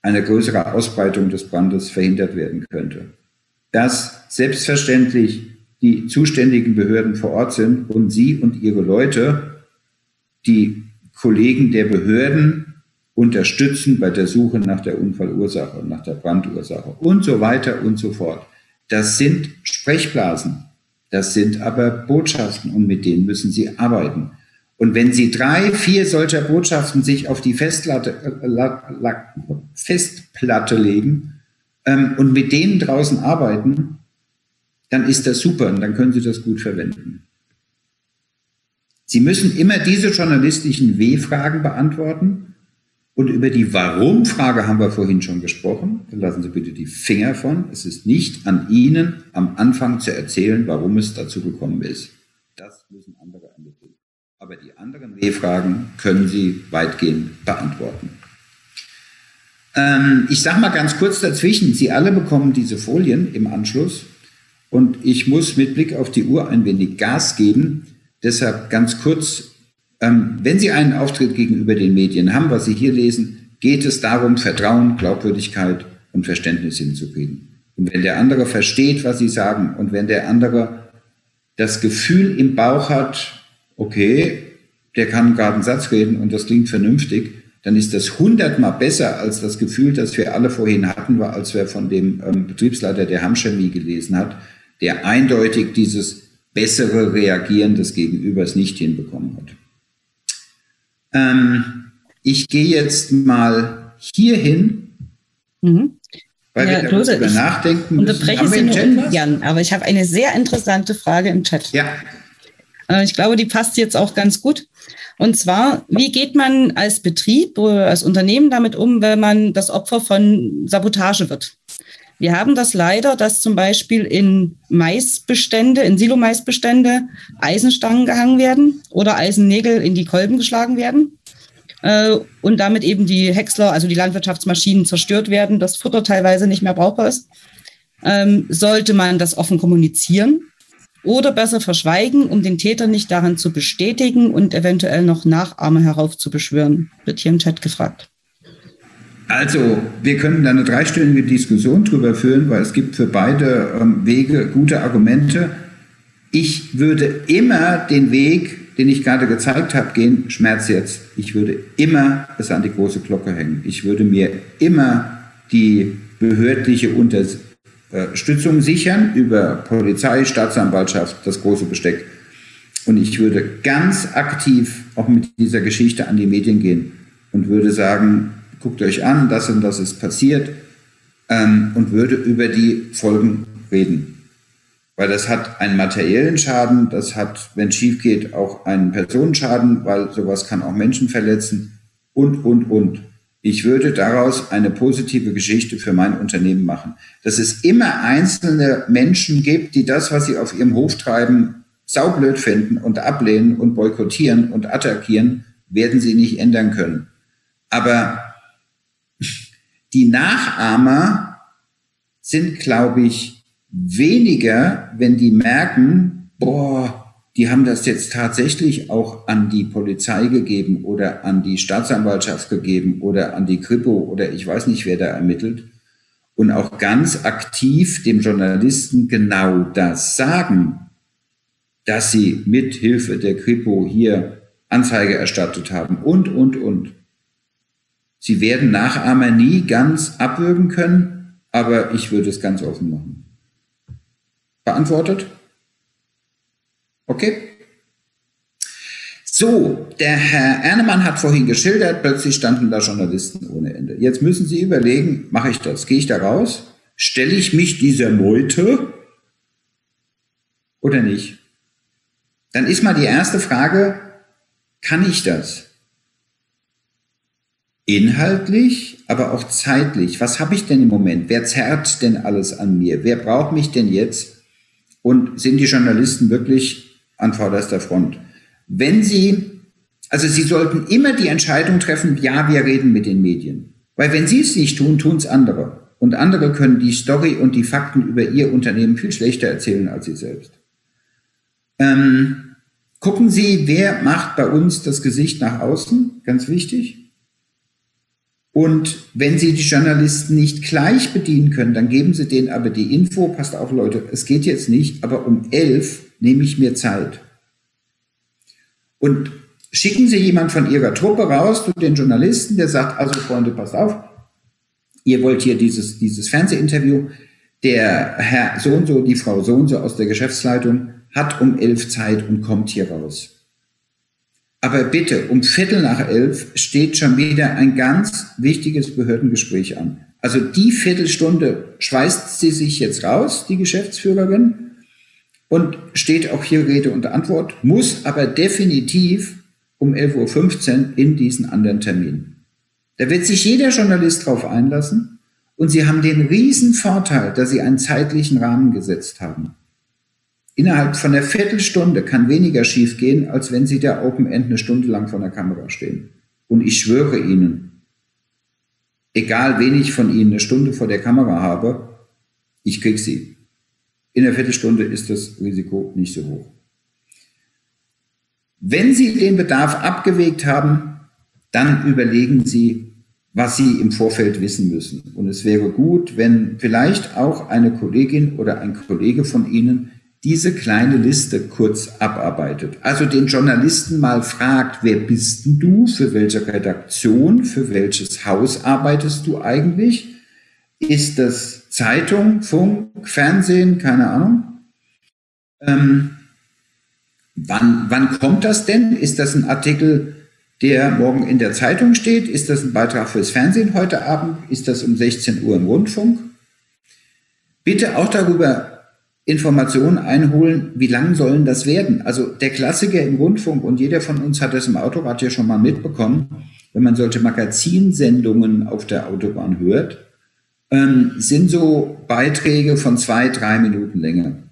eine größere Ausbreitung des Brandes verhindert werden könnte. Dass selbstverständlich die zuständigen Behörden vor Ort sind und Sie und Ihre Leute, die Kollegen der Behörden unterstützen bei der Suche nach der Unfallursache, nach der Brandursache und so weiter und so fort. Das sind Sprechblasen, das sind aber Botschaften und mit denen müssen Sie arbeiten. Und wenn Sie drei, vier solcher Botschaften sich auf die Festplatte, äh, Festplatte legen ähm, und mit denen draußen arbeiten, dann ist das super und dann können Sie das gut verwenden. Sie müssen immer diese journalistischen W-Fragen beantworten und über die Warum-Frage haben wir vorhin schon gesprochen. Lassen Sie bitte die Finger von. Es ist nicht an Ihnen, am Anfang zu erzählen, warum es dazu gekommen ist. Das müssen andere ermitteln. Aber die anderen W-Fragen können Sie weitgehend beantworten. Ähm, ich sage mal ganz kurz dazwischen, Sie alle bekommen diese Folien im Anschluss. Und ich muss mit Blick auf die Uhr ein wenig Gas geben. Deshalb ganz kurz ähm, wenn Sie einen Auftritt gegenüber den Medien haben, was Sie hier lesen, geht es darum, Vertrauen, Glaubwürdigkeit und Verständnis hinzukriegen. Und wenn der andere versteht, was Sie sagen, und wenn der andere das Gefühl im Bauch hat, okay, der kann gerade einen Satz reden und das klingt vernünftig, dann ist das hundertmal besser als das Gefühl, das wir alle vorhin hatten, als wir von dem ähm, Betriebsleiter der Hamchemie gelesen hat, der eindeutig dieses bessere Reagieren des Gegenübers nicht hinbekommen hat. Ähm, ich gehe jetzt mal hier hin,
mhm.
weil ja, wir darüber nachdenken
müssen. Unterbreche Sie nur ungern, aber ich habe eine sehr interessante Frage im Chat.
Ja.
Äh, ich glaube, die passt jetzt auch ganz gut. Und zwar, wie geht man als Betrieb oder als Unternehmen damit um, wenn man das Opfer von Sabotage wird? Wir haben das leider, dass zum Beispiel in Maisbestände, in Silomaisbestände Eisenstangen gehangen werden oder Eisennägel in die Kolben geschlagen werden äh, und damit eben die Häcksler, also die Landwirtschaftsmaschinen zerstört werden, das Futter teilweise nicht mehr brauchbar ist. Ähm, sollte man das offen kommunizieren oder besser verschweigen, um den Täter nicht daran zu bestätigen und eventuell noch Nachahmer heraufzubeschwören? Wird hier im Chat gefragt.
Also, wir können da eine dreistündige Diskussion drüber führen, weil es gibt für beide ähm, Wege gute Argumente. Ich würde immer den Weg, den ich gerade gezeigt habe, gehen, Schmerz jetzt. Ich würde immer es an die große Glocke hängen. Ich würde mir immer die behördliche Unterstützung sichern über Polizei, Staatsanwaltschaft, das große Besteck. Und ich würde ganz aktiv auch mit dieser Geschichte an die Medien gehen und würde sagen, guckt euch an, das und das ist passiert ähm, und würde über die Folgen reden. weil das hat einen materiellen Schaden, das hat, wenn es schief geht, auch einen Personenschaden, weil sowas kann auch Menschen verletzen und, und, und. Ich würde daraus eine positive Geschichte für mein Unternehmen machen. Dass es immer einzelne Menschen gibt, die das, was sie auf ihrem Hof treiben, saublöd finden und ablehnen und boykottieren und attackieren, werden sie nicht ändern können. Aber die Nachahmer sind, glaube ich, weniger, wenn die merken, boah, die haben das jetzt tatsächlich auch an die Polizei gegeben oder an die Staatsanwaltschaft gegeben oder an die Kripo oder ich weiß nicht, wer da ermittelt und auch ganz aktiv dem Journalisten genau das sagen, dass sie mit Hilfe der Kripo hier Anzeige erstattet haben und, und, und. Sie werden Nachahmer nie ganz abwürgen können, aber ich würde es ganz offen machen. Beantwortet? Okay? So, der Herr Ernemann hat vorhin geschildert, plötzlich standen da Journalisten ohne Ende. Jetzt müssen Sie überlegen, mache ich das? Gehe ich da raus? Stelle ich mich dieser Meute oder nicht? Dann ist mal die erste Frage, kann ich das? Inhaltlich, aber auch zeitlich. Was habe ich denn im Moment? Wer zerrt denn alles an mir? Wer braucht mich denn jetzt? Und sind die Journalisten wirklich an vorderster Front? Wenn Sie, also Sie sollten immer die Entscheidung treffen, ja, wir reden mit den Medien. Weil wenn Sie es nicht tun, tun es andere. Und andere können die Story und die Fakten über Ihr Unternehmen viel schlechter erzählen als Sie selbst. Ähm, gucken Sie, wer macht bei uns das Gesicht nach außen, ganz wichtig. Und wenn Sie die Journalisten nicht gleich bedienen können, dann geben Sie denen aber die Info, passt auf Leute, es geht jetzt nicht, aber um elf nehme ich mir Zeit. Und schicken Sie jemand von Ihrer Truppe raus zu den Journalisten, der sagt, also Freunde, passt auf, ihr wollt hier dieses, dieses Fernsehinterview, der Herr so und so, die Frau so und so aus der Geschäftsleitung hat um elf Zeit und kommt hier raus. Aber bitte, um Viertel nach elf steht schon wieder ein ganz wichtiges Behördengespräch an. Also die Viertelstunde schweißt sie sich jetzt raus, die Geschäftsführerin, und steht auch hier Rede und Antwort, muss aber definitiv um 11.15 Uhr in diesen anderen Termin. Da wird sich jeder Journalist drauf einlassen und sie haben den riesen Vorteil, dass sie einen zeitlichen Rahmen gesetzt haben. Innerhalb von einer Viertelstunde kann weniger schiefgehen, als wenn Sie da Open End eine Stunde lang vor der Kamera stehen. Und ich schwöre Ihnen, egal wen ich von Ihnen eine Stunde vor der Kamera habe, ich krieg sie. In der Viertelstunde ist das Risiko nicht so hoch. Wenn Sie den Bedarf abgewegt haben, dann überlegen Sie, was Sie im Vorfeld wissen müssen. Und es wäre gut, wenn vielleicht auch eine Kollegin oder ein Kollege von Ihnen diese kleine Liste kurz abarbeitet. Also den Journalisten mal fragt, wer bist denn du, für welche Redaktion, für welches Haus arbeitest du eigentlich? Ist das Zeitung, Funk, Fernsehen, keine Ahnung? Ähm, wann, wann kommt das denn? Ist das ein Artikel, der morgen in der Zeitung steht? Ist das ein Beitrag fürs Fernsehen heute Abend? Ist das um 16 Uhr im Rundfunk? Bitte auch darüber Informationen einholen, wie lang sollen das werden? Also der Klassiker im Rundfunk und jeder von uns hat das im Autorad ja schon mal mitbekommen, wenn man solche Magazinsendungen auf der Autobahn hört, ähm, sind so Beiträge von zwei, drei Minuten Länge.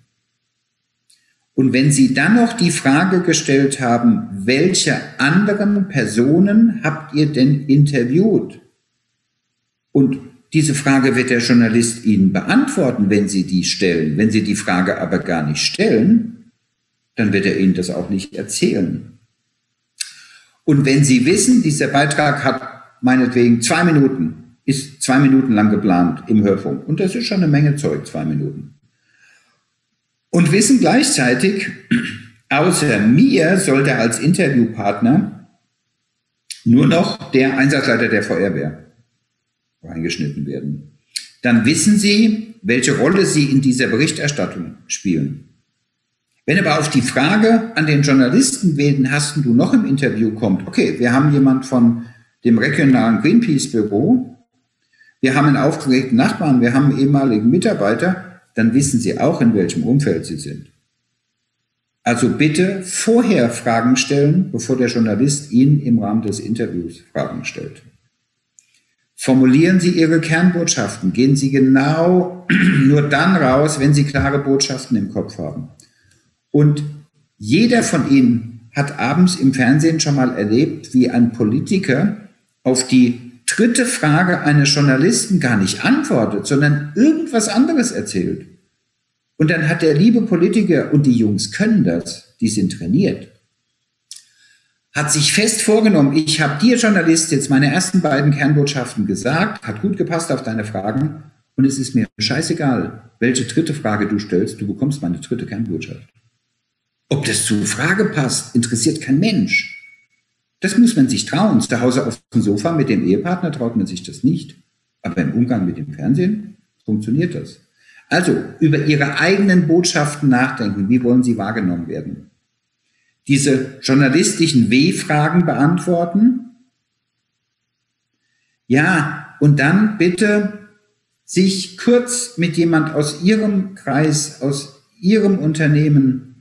Und wenn Sie dann noch die Frage gestellt haben, welche anderen Personen habt ihr denn interviewt? Und diese Frage wird der Journalist Ihnen beantworten, wenn Sie die stellen. Wenn Sie die Frage aber gar nicht stellen, dann wird er Ihnen das auch nicht erzählen. Und wenn Sie wissen, dieser Beitrag hat meinetwegen zwei Minuten, ist zwei Minuten lang geplant im Hörfunk, und das ist schon eine Menge Zeug, zwei Minuten. Und wissen gleichzeitig, außer mir sollte als Interviewpartner nur noch der Einsatzleiter der Feuerwehr reingeschnitten werden. Dann wissen Sie, welche Rolle Sie in dieser Berichterstattung spielen. Wenn aber auf die Frage an den Journalisten, wen hast du noch im Interview kommt, okay, wir haben jemand von dem regionalen Greenpeace-Büro, wir haben einen aufgeregten Nachbarn, wir haben einen ehemaligen Mitarbeiter, dann wissen Sie auch, in welchem Umfeld Sie sind. Also bitte vorher Fragen stellen, bevor der Journalist Ihnen im Rahmen des Interviews Fragen stellt. Formulieren Sie Ihre Kernbotschaften. Gehen Sie genau nur dann raus, wenn Sie klare Botschaften im Kopf haben. Und jeder von Ihnen hat abends im Fernsehen schon mal erlebt, wie ein Politiker auf die dritte Frage eines Journalisten gar nicht antwortet, sondern irgendwas anderes erzählt. Und dann hat der liebe Politiker, und die Jungs können das, die sind trainiert, hat sich fest vorgenommen, ich habe dir Journalist jetzt meine ersten beiden Kernbotschaften gesagt, hat gut gepasst auf deine Fragen und es ist mir scheißegal, welche dritte Frage du stellst, du bekommst meine dritte Kernbotschaft. Ob das zur Frage passt, interessiert kein Mensch. Das muss man sich trauen. Zu Hause auf dem Sofa mit dem Ehepartner traut man sich das nicht. Aber im Umgang mit dem Fernsehen funktioniert das. Also über Ihre eigenen Botschaften nachdenken. Wie wollen sie wahrgenommen werden? Diese journalistischen W-Fragen beantworten. Ja, und dann bitte sich kurz mit jemand aus Ihrem Kreis, aus Ihrem Unternehmen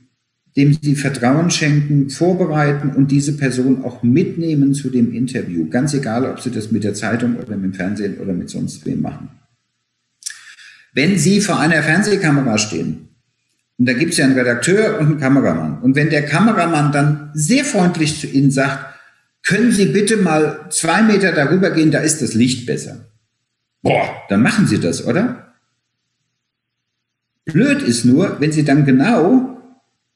dem Sie Vertrauen schenken, vorbereiten und diese Person auch mitnehmen zu dem Interview. Ganz egal, ob Sie das mit der Zeitung oder mit dem Fernsehen oder mit sonst wem machen. Wenn Sie vor einer Fernsehkamera stehen, und da gibt es ja einen Redakteur und einen Kameramann, und wenn der Kameramann dann sehr freundlich zu Ihnen sagt, können Sie bitte mal zwei Meter darüber gehen, da ist das Licht besser. Boah, dann machen Sie das, oder? Blöd ist nur, wenn Sie dann genau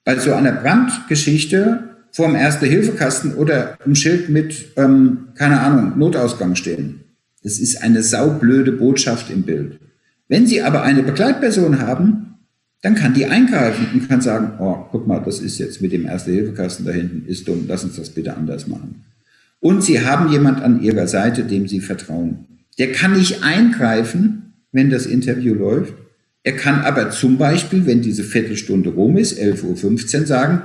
bei so einer Brandgeschichte vor dem Erste-Hilfe-Kasten oder ein Schild mit, ähm, keine Ahnung, Notausgang stehen. Das ist eine saublöde Botschaft im Bild. Wenn Sie aber eine Begleitperson haben, dann kann die eingreifen und kann sagen, oh, guck mal, das ist jetzt mit dem Erste-Hilfe-Kasten da hinten, ist dumm, lass uns das bitte anders machen. Und Sie haben jemand an Ihrer Seite, dem Sie vertrauen. Der kann nicht eingreifen, wenn das Interview läuft, er kann aber zum Beispiel, wenn diese Viertelstunde rum ist, 11.15 Uhr, sagen,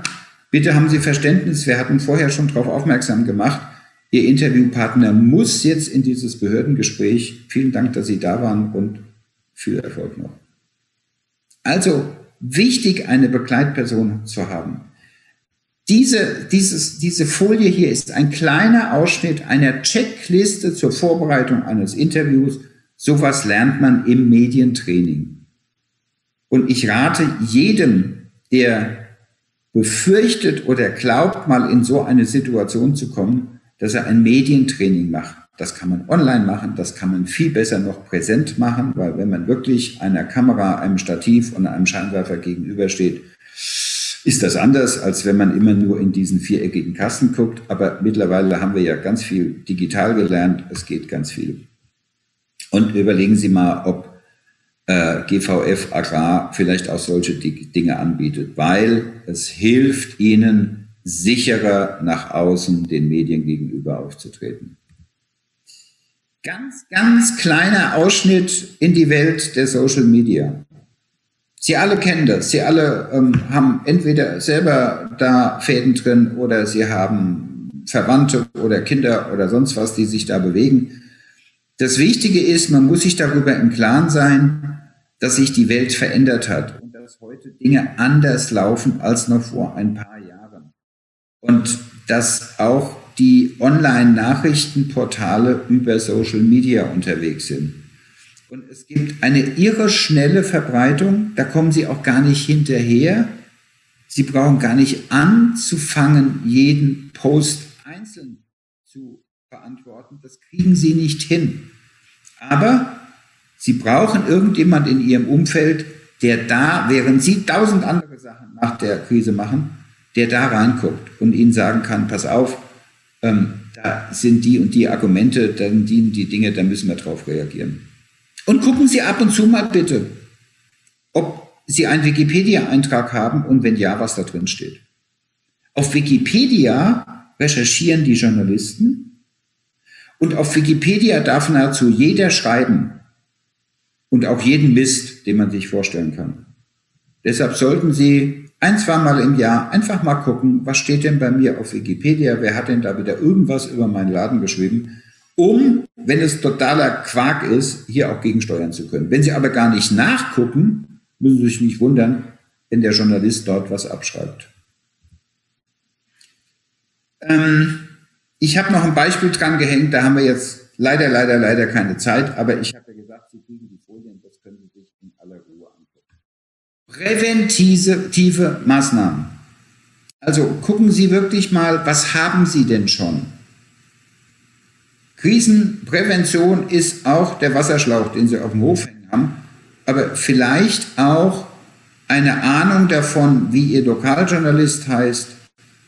bitte haben Sie Verständnis, wir hatten vorher schon darauf aufmerksam gemacht, Ihr Interviewpartner muss jetzt in dieses Behördengespräch. Vielen Dank, dass Sie da waren und viel Erfolg noch. Also wichtig, eine Begleitperson zu haben. Diese, dieses, diese Folie hier ist ein kleiner Ausschnitt einer Checkliste zur Vorbereitung eines Interviews. Sowas lernt man im Medientraining. Und ich rate jedem, der befürchtet oder glaubt, mal in so eine Situation zu kommen, dass er ein Medientraining macht. Das kann man online machen, das kann man viel besser noch präsent machen, weil wenn man wirklich einer Kamera, einem Stativ und einem Scheinwerfer gegenübersteht, ist das anders, als wenn man immer nur in diesen viereckigen Kasten guckt. Aber mittlerweile haben wir ja ganz viel digital gelernt. Es geht ganz viel. Und überlegen Sie mal, ob äh, GVF Agrar vielleicht auch solche Dinge anbietet, weil es hilft ihnen, sicherer nach außen den Medien gegenüber aufzutreten. Ganz, ganz kleiner Ausschnitt in die Welt der Social Media. Sie alle kennen das. Sie alle ähm, haben entweder selber da Fäden drin oder sie haben Verwandte oder Kinder oder sonst was, die sich da bewegen. Das Wichtige ist, man muss sich darüber im Klaren sein, dass sich die Welt verändert hat und dass heute Dinge anders laufen als noch vor ein paar Jahren. Und dass auch die Online-Nachrichtenportale über Social Media unterwegs sind. Und es gibt eine irre schnelle Verbreitung, da kommen Sie auch gar nicht hinterher. Sie brauchen gar nicht anzufangen, jeden Post einzeln zu beantworten. Das kriegen Sie nicht hin. Aber Sie brauchen irgendjemand in Ihrem Umfeld, der da, während Sie tausend andere Sachen nach der Krise machen, der da reinguckt und Ihnen sagen kann, pass auf, ähm, da sind die und die Argumente, dann dienen die Dinge, da müssen wir drauf reagieren. Und gucken Sie ab und zu mal bitte, ob Sie einen Wikipedia-Eintrag haben und wenn ja, was da drin steht. Auf Wikipedia recherchieren die Journalisten und auf Wikipedia darf nahezu jeder schreiben, und auch jeden Mist, den man sich vorstellen kann. Deshalb sollten Sie ein, zwei Mal im Jahr einfach mal gucken, was steht denn bei mir auf Wikipedia, wer hat denn da wieder irgendwas über meinen Laden geschrieben, um, wenn es totaler Quark ist, hier auch gegensteuern zu können. Wenn Sie aber gar nicht nachgucken, müssen Sie sich nicht wundern, wenn der Journalist dort was abschreibt. Ähm, ich habe noch ein Beispiel dran gehängt, da haben wir jetzt leider, leider, leider keine Zeit, aber ich habe ja gesagt, Sie kriegen die Folien, das können Sie sich in aller Ruhe angucken. Präventive Maßnahmen. Also gucken Sie wirklich mal, was haben Sie denn schon? Krisenprävention ist auch der Wasserschlauch, den Sie auf dem Hof hängen haben, aber vielleicht auch eine Ahnung davon, wie Ihr Lokaljournalist heißt.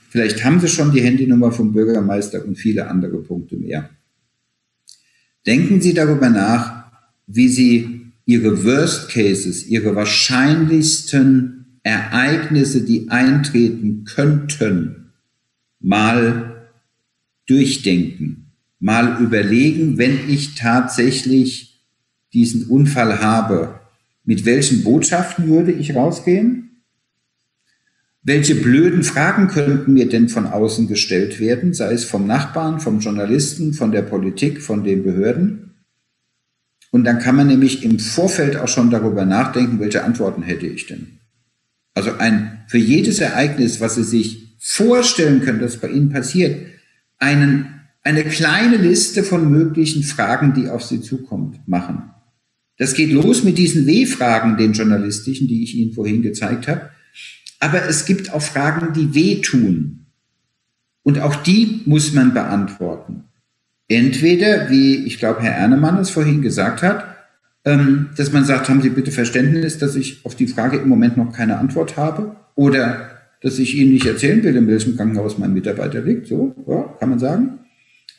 Vielleicht haben Sie schon die Handynummer vom Bürgermeister und viele andere Punkte mehr. Denken Sie darüber nach, wie Sie Ihre Worst Cases, Ihre wahrscheinlichsten Ereignisse, die eintreten könnten, mal durchdenken, mal überlegen, wenn ich tatsächlich diesen Unfall habe, mit welchen Botschaften würde ich rausgehen? Welche blöden Fragen könnten mir denn von außen gestellt werden, sei es vom Nachbarn, vom Journalisten, von der Politik, von den Behörden? Und dann kann man nämlich im Vorfeld auch schon darüber nachdenken, welche Antworten hätte ich denn? Also ein, für jedes Ereignis, was Sie sich vorstellen können, das bei Ihnen passiert, einen, eine kleine Liste von möglichen Fragen, die auf Sie zukommt, machen. Das geht los mit diesen W-Fragen, den journalistischen, die ich Ihnen vorhin gezeigt habe. Aber es gibt auch Fragen, die wehtun. Und auch die muss man beantworten. Entweder, wie ich glaube, Herr Ernemann es vorhin gesagt hat, ähm, dass man sagt, haben Sie bitte Verständnis, dass ich auf die Frage im Moment noch keine Antwort habe. Oder dass ich Ihnen nicht erzählen will, in welchem Krankenhaus mein Mitarbeiter liegt. So, ja, kann man sagen.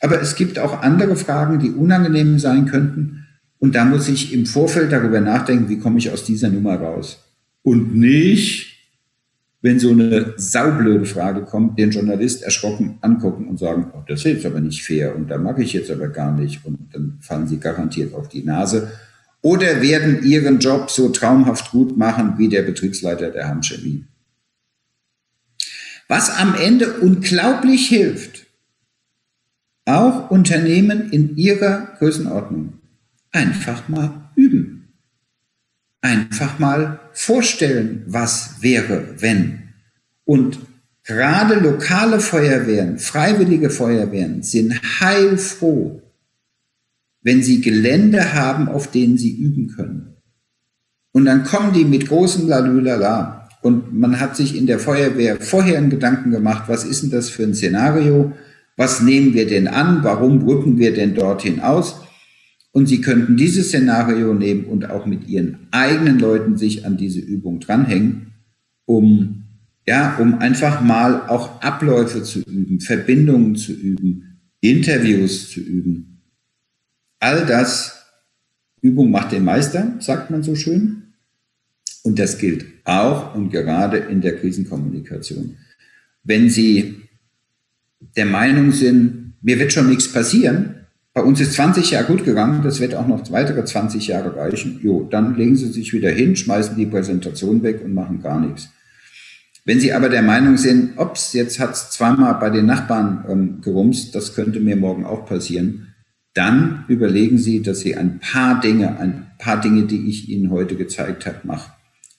Aber es gibt auch andere Fragen, die unangenehm sein könnten. Und da muss ich im Vorfeld darüber nachdenken, wie komme ich aus dieser Nummer raus. Und nicht, wenn so eine saublöde Frage kommt, den Journalist erschrocken angucken und sagen, oh, das ist jetzt aber nicht fair und da mag ich jetzt aber gar nicht und dann fallen sie garantiert auf die Nase oder werden ihren Job so traumhaft gut machen wie der Betriebsleiter der Hamchemie. Was am Ende unglaublich hilft, auch Unternehmen in ihrer Größenordnung einfach mal üben einfach mal vorstellen, was wäre, wenn. Und gerade lokale Feuerwehren, freiwillige Feuerwehren sind heilfroh, wenn sie Gelände haben, auf denen sie üben können. Und dann kommen die mit großem Lalulala. Und man hat sich in der Feuerwehr vorher einen Gedanken gemacht, was ist denn das für ein Szenario? Was nehmen wir denn an? Warum rücken wir denn dorthin aus? Und Sie könnten dieses Szenario nehmen und auch mit Ihren eigenen Leuten sich an diese Übung dranhängen, um, ja, um einfach mal auch Abläufe zu üben, Verbindungen zu üben, Interviews zu üben. All das, Übung macht den Meister, sagt man so schön. Und das gilt auch und gerade in der Krisenkommunikation. Wenn Sie der Meinung sind, mir wird schon nichts passieren, bei uns ist 20 Jahre gut gegangen, das wird auch noch weitere 20 Jahre reichen. Jo, dann legen Sie sich wieder hin, schmeißen die Präsentation weg und machen gar nichts. Wenn Sie aber der Meinung sind, ups, jetzt hat es zweimal bei den Nachbarn ähm, gerumst, das könnte mir morgen auch passieren, dann überlegen Sie, dass Sie ein paar Dinge, ein paar Dinge, die ich Ihnen heute gezeigt habe, machen.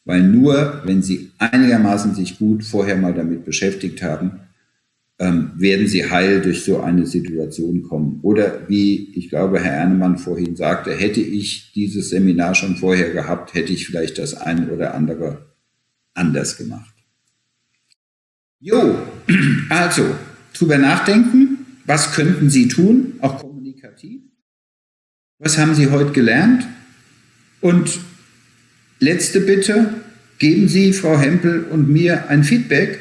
Weil nur, wenn Sie einigermaßen sich gut vorher mal damit beschäftigt haben, ähm, werden sie heil durch so eine Situation kommen. Oder wie ich glaube, Herr Ernemann vorhin sagte, hätte ich dieses Seminar schon vorher gehabt, hätte ich vielleicht das eine oder andere anders gemacht. Jo, also drüber nachdenken, was könnten Sie tun, auch kommunikativ? Was haben Sie heute gelernt? Und letzte Bitte, geben Sie Frau Hempel und mir ein Feedback.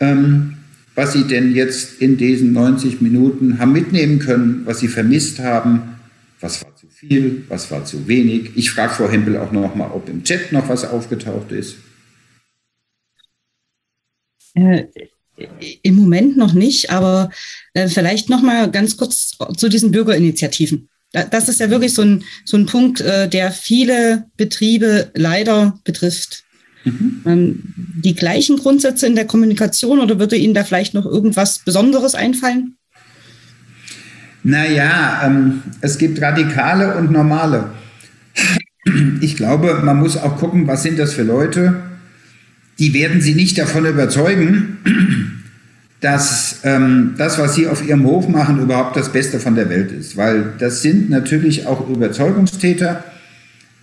Ähm, was Sie denn jetzt in diesen 90 Minuten haben mitnehmen können, was Sie vermisst haben, was war zu viel, was war zu wenig. Ich frage Frau Hempel auch noch mal, ob im Chat noch was aufgetaucht ist.
Äh, Im Moment noch nicht, aber äh, vielleicht noch mal ganz kurz zu diesen Bürgerinitiativen. Das ist ja wirklich so ein, so ein Punkt, äh, der viele Betriebe leider betrifft. Mhm. Ähm, die gleichen Grundsätze in der Kommunikation oder würde Ihnen da vielleicht noch irgendwas Besonderes einfallen?
Naja, ähm, es gibt radikale und normale. ich glaube, man muss auch gucken, was sind das für Leute. Die werden Sie nicht davon überzeugen, dass ähm, das, was Sie auf Ihrem Hof machen, überhaupt das Beste von der Welt ist. Weil das sind natürlich auch Überzeugungstäter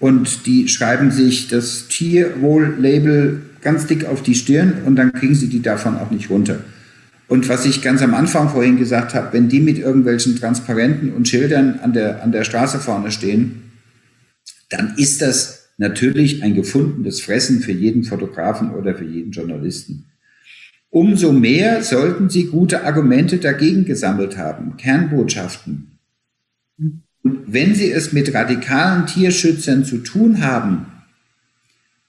und die schreiben sich das Tierwohl-Label ganz dick auf die Stirn und dann kriegen sie die davon auch nicht runter. Und was ich ganz am Anfang vorhin gesagt habe, wenn die mit irgendwelchen Transparenten und Schildern an der, an der Straße vorne stehen, dann ist das natürlich ein gefundenes Fressen für jeden Fotografen oder für jeden Journalisten. Umso mehr sollten sie gute Argumente dagegen gesammelt haben, Kernbotschaften. Und wenn sie es mit radikalen Tierschützern zu tun haben,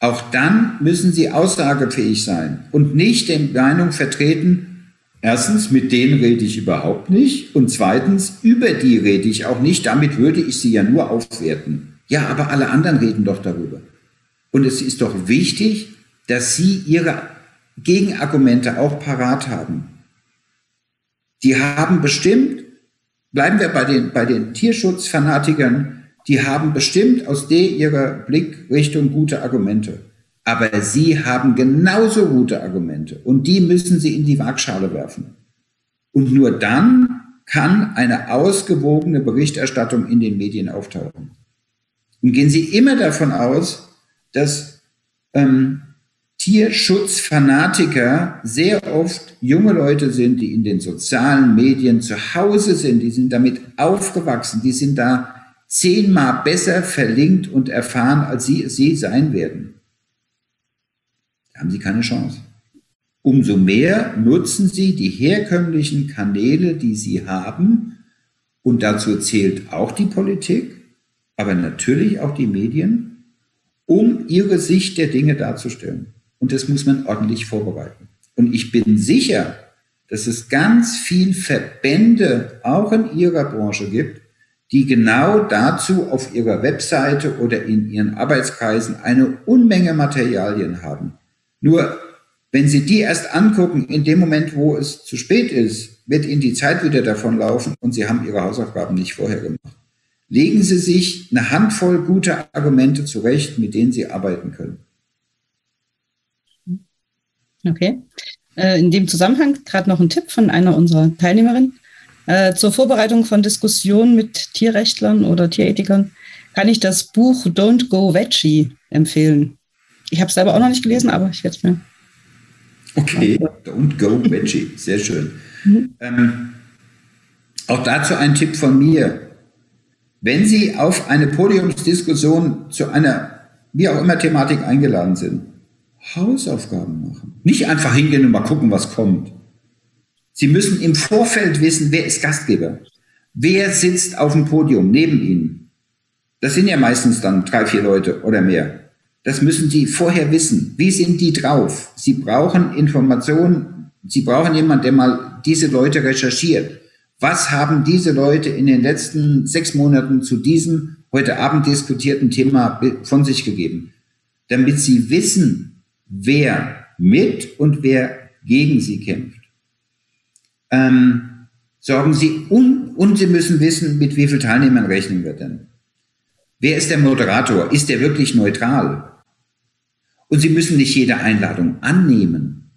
auch dann müssen sie aussagefähig sein und nicht die Meinung vertreten, erstens, mit denen rede ich überhaupt nicht und zweitens, über die rede ich auch nicht, damit würde ich sie ja nur aufwerten. Ja, aber alle anderen reden doch darüber. Und es ist doch wichtig, dass sie ihre Gegenargumente auch parat haben. Die haben bestimmt, bleiben wir bei den, bei den Tierschutzfanatikern, die haben bestimmt aus der ihrer Blickrichtung gute Argumente. Aber sie haben genauso gute Argumente und die müssen sie in die Waagschale werfen. Und nur dann kann eine ausgewogene Berichterstattung in den Medien auftauchen. Und gehen Sie immer davon aus, dass ähm, Tierschutzfanatiker sehr oft junge Leute sind, die in den sozialen Medien zu Hause sind, die sind damit aufgewachsen, die sind da zehnmal besser verlinkt und erfahren, als sie es je sein werden. Da haben sie keine Chance. Umso mehr nutzen sie die herkömmlichen Kanäle, die sie haben, und dazu zählt auch die Politik, aber natürlich auch die Medien, um ihre Sicht der Dinge darzustellen. Und das muss man ordentlich vorbereiten. Und ich bin sicher, dass es ganz viel Verbände auch in Ihrer Branche gibt, die genau dazu auf ihrer Webseite oder in ihren Arbeitskreisen eine Unmenge Materialien haben. Nur wenn Sie die erst angucken, in dem Moment, wo es zu spät ist, wird Ihnen die Zeit wieder davonlaufen und Sie haben Ihre Hausaufgaben nicht vorher gemacht. Legen Sie sich eine Handvoll guter Argumente zurecht, mit denen Sie arbeiten können.
Okay. Äh, in dem Zusammenhang gerade noch ein Tipp von einer unserer Teilnehmerinnen. Äh, zur Vorbereitung von Diskussionen mit Tierrechtlern oder Tierethikern kann ich das Buch Don't Go Veggie empfehlen. Ich habe es selber auch noch nicht gelesen, aber ich werde es mir.
Okay, Don't Go Veggie, sehr schön. Mhm. Ähm, auch dazu ein Tipp von mir. Wenn Sie auf eine Podiumsdiskussion zu einer, wie auch immer, Thematik eingeladen sind, Hausaufgaben machen. Nicht einfach hingehen und mal gucken, was kommt. Sie müssen im Vorfeld wissen, wer ist Gastgeber? Wer sitzt auf dem Podium neben Ihnen? Das sind ja meistens dann drei, vier Leute oder mehr. Das müssen Sie vorher wissen. Wie sind die drauf? Sie brauchen Informationen. Sie brauchen jemanden, der mal diese Leute recherchiert. Was haben diese Leute in den letzten sechs Monaten zu diesem heute Abend diskutierten Thema von sich gegeben? Damit Sie wissen, wer mit und wer gegen Sie kämpft ähm, sorgen Sie und, und Sie müssen wissen, mit wie vielen Teilnehmern rechnen wir denn? Wer ist der Moderator? Ist der wirklich neutral? Und Sie müssen nicht jede Einladung annehmen.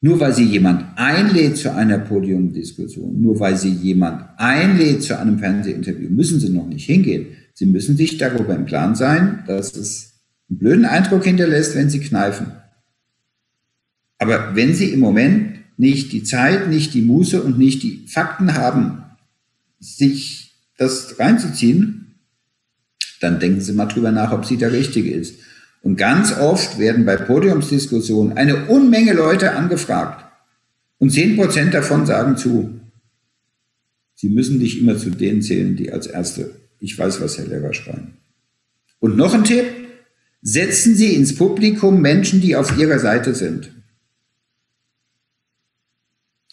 Nur weil Sie jemand einlädt zu einer Podiumdiskussion, nur weil Sie jemand einlädt zu einem Fernsehinterview, müssen Sie noch nicht hingehen. Sie müssen sich darüber im Plan sein, dass es einen blöden Eindruck hinterlässt, wenn Sie kneifen. Aber wenn Sie im Moment nicht die Zeit, nicht die Muße und nicht die Fakten haben, sich das reinzuziehen, dann denken Sie mal drüber nach, ob sie der Richtige ist. Und ganz oft werden bei Podiumsdiskussionen eine Unmenge Leute angefragt. Und zehn Prozent davon sagen zu. Sie müssen nicht immer zu denen zählen, die als Erste, ich weiß, was Herr Lehrer schreien. Und noch ein Tipp, setzen Sie ins Publikum Menschen, die auf Ihrer Seite sind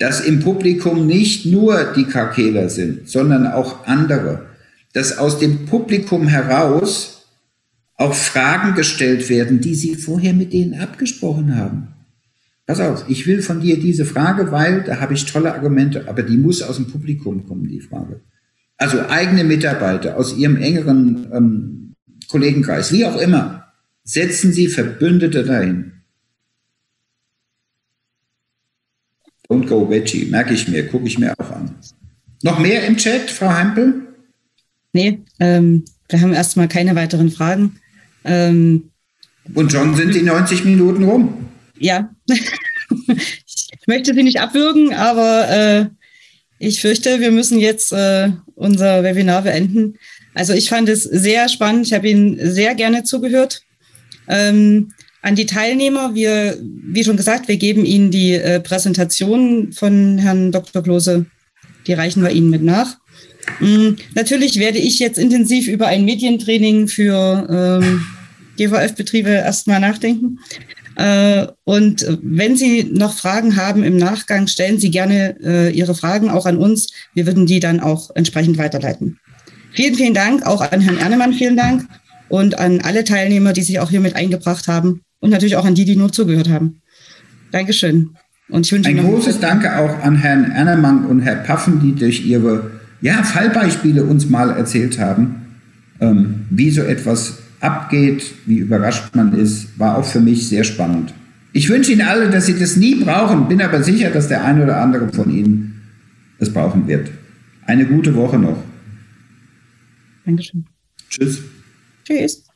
dass im Publikum nicht nur die Kakeler sind, sondern auch andere, dass aus dem Publikum heraus auch Fragen gestellt werden, die sie vorher mit denen abgesprochen haben. Pass auf, ich will von dir diese Frage, weil da habe ich tolle Argumente, aber die muss aus dem Publikum kommen, die Frage. Also eigene Mitarbeiter aus ihrem engeren ähm, Kollegenkreis, wie auch immer, setzen Sie Verbündete dahin. Don't go veggie, merke ich mir, gucke ich mir auch an. Noch mehr im Chat, Frau Hempel?
Nee, ähm, wir haben erstmal keine weiteren Fragen. Ähm,
Und schon sind die 90 Minuten rum.
Ja, ich möchte Sie nicht abwürgen, aber äh, ich fürchte, wir müssen jetzt äh, unser Webinar beenden. Also ich fand es sehr spannend. Ich habe Ihnen sehr gerne zugehört. Ähm, an die Teilnehmer, wir, wie schon gesagt, wir geben Ihnen die äh, Präsentation von Herrn Dr. Klose, die reichen wir Ihnen mit nach. Mhm. Natürlich werde ich jetzt intensiv über ein Medientraining für ähm, GVF-Betriebe erstmal nachdenken. Äh, und wenn Sie noch Fragen haben im Nachgang, stellen Sie gerne äh, Ihre Fragen auch an uns. Wir würden die dann auch entsprechend weiterleiten. Vielen, vielen Dank auch an Herrn Ernemann, vielen Dank und an alle Teilnehmer, die sich auch hier mit eingebracht haben und natürlich auch an die, die nur zugehört haben. Dankeschön.
Und ich wünsche Ein großes Danke auch an Herrn Ernemann und Herr Paffen, die durch ihre ja, Fallbeispiele uns mal erzählt haben, ähm, wie so etwas abgeht, wie überrascht man ist, war auch für mich sehr spannend. Ich wünsche Ihnen alle, dass Sie das nie brauchen, bin aber sicher, dass der eine oder andere von Ihnen es brauchen wird. Eine gute Woche noch.
Dankeschön.
Tschüss.
Tschüss.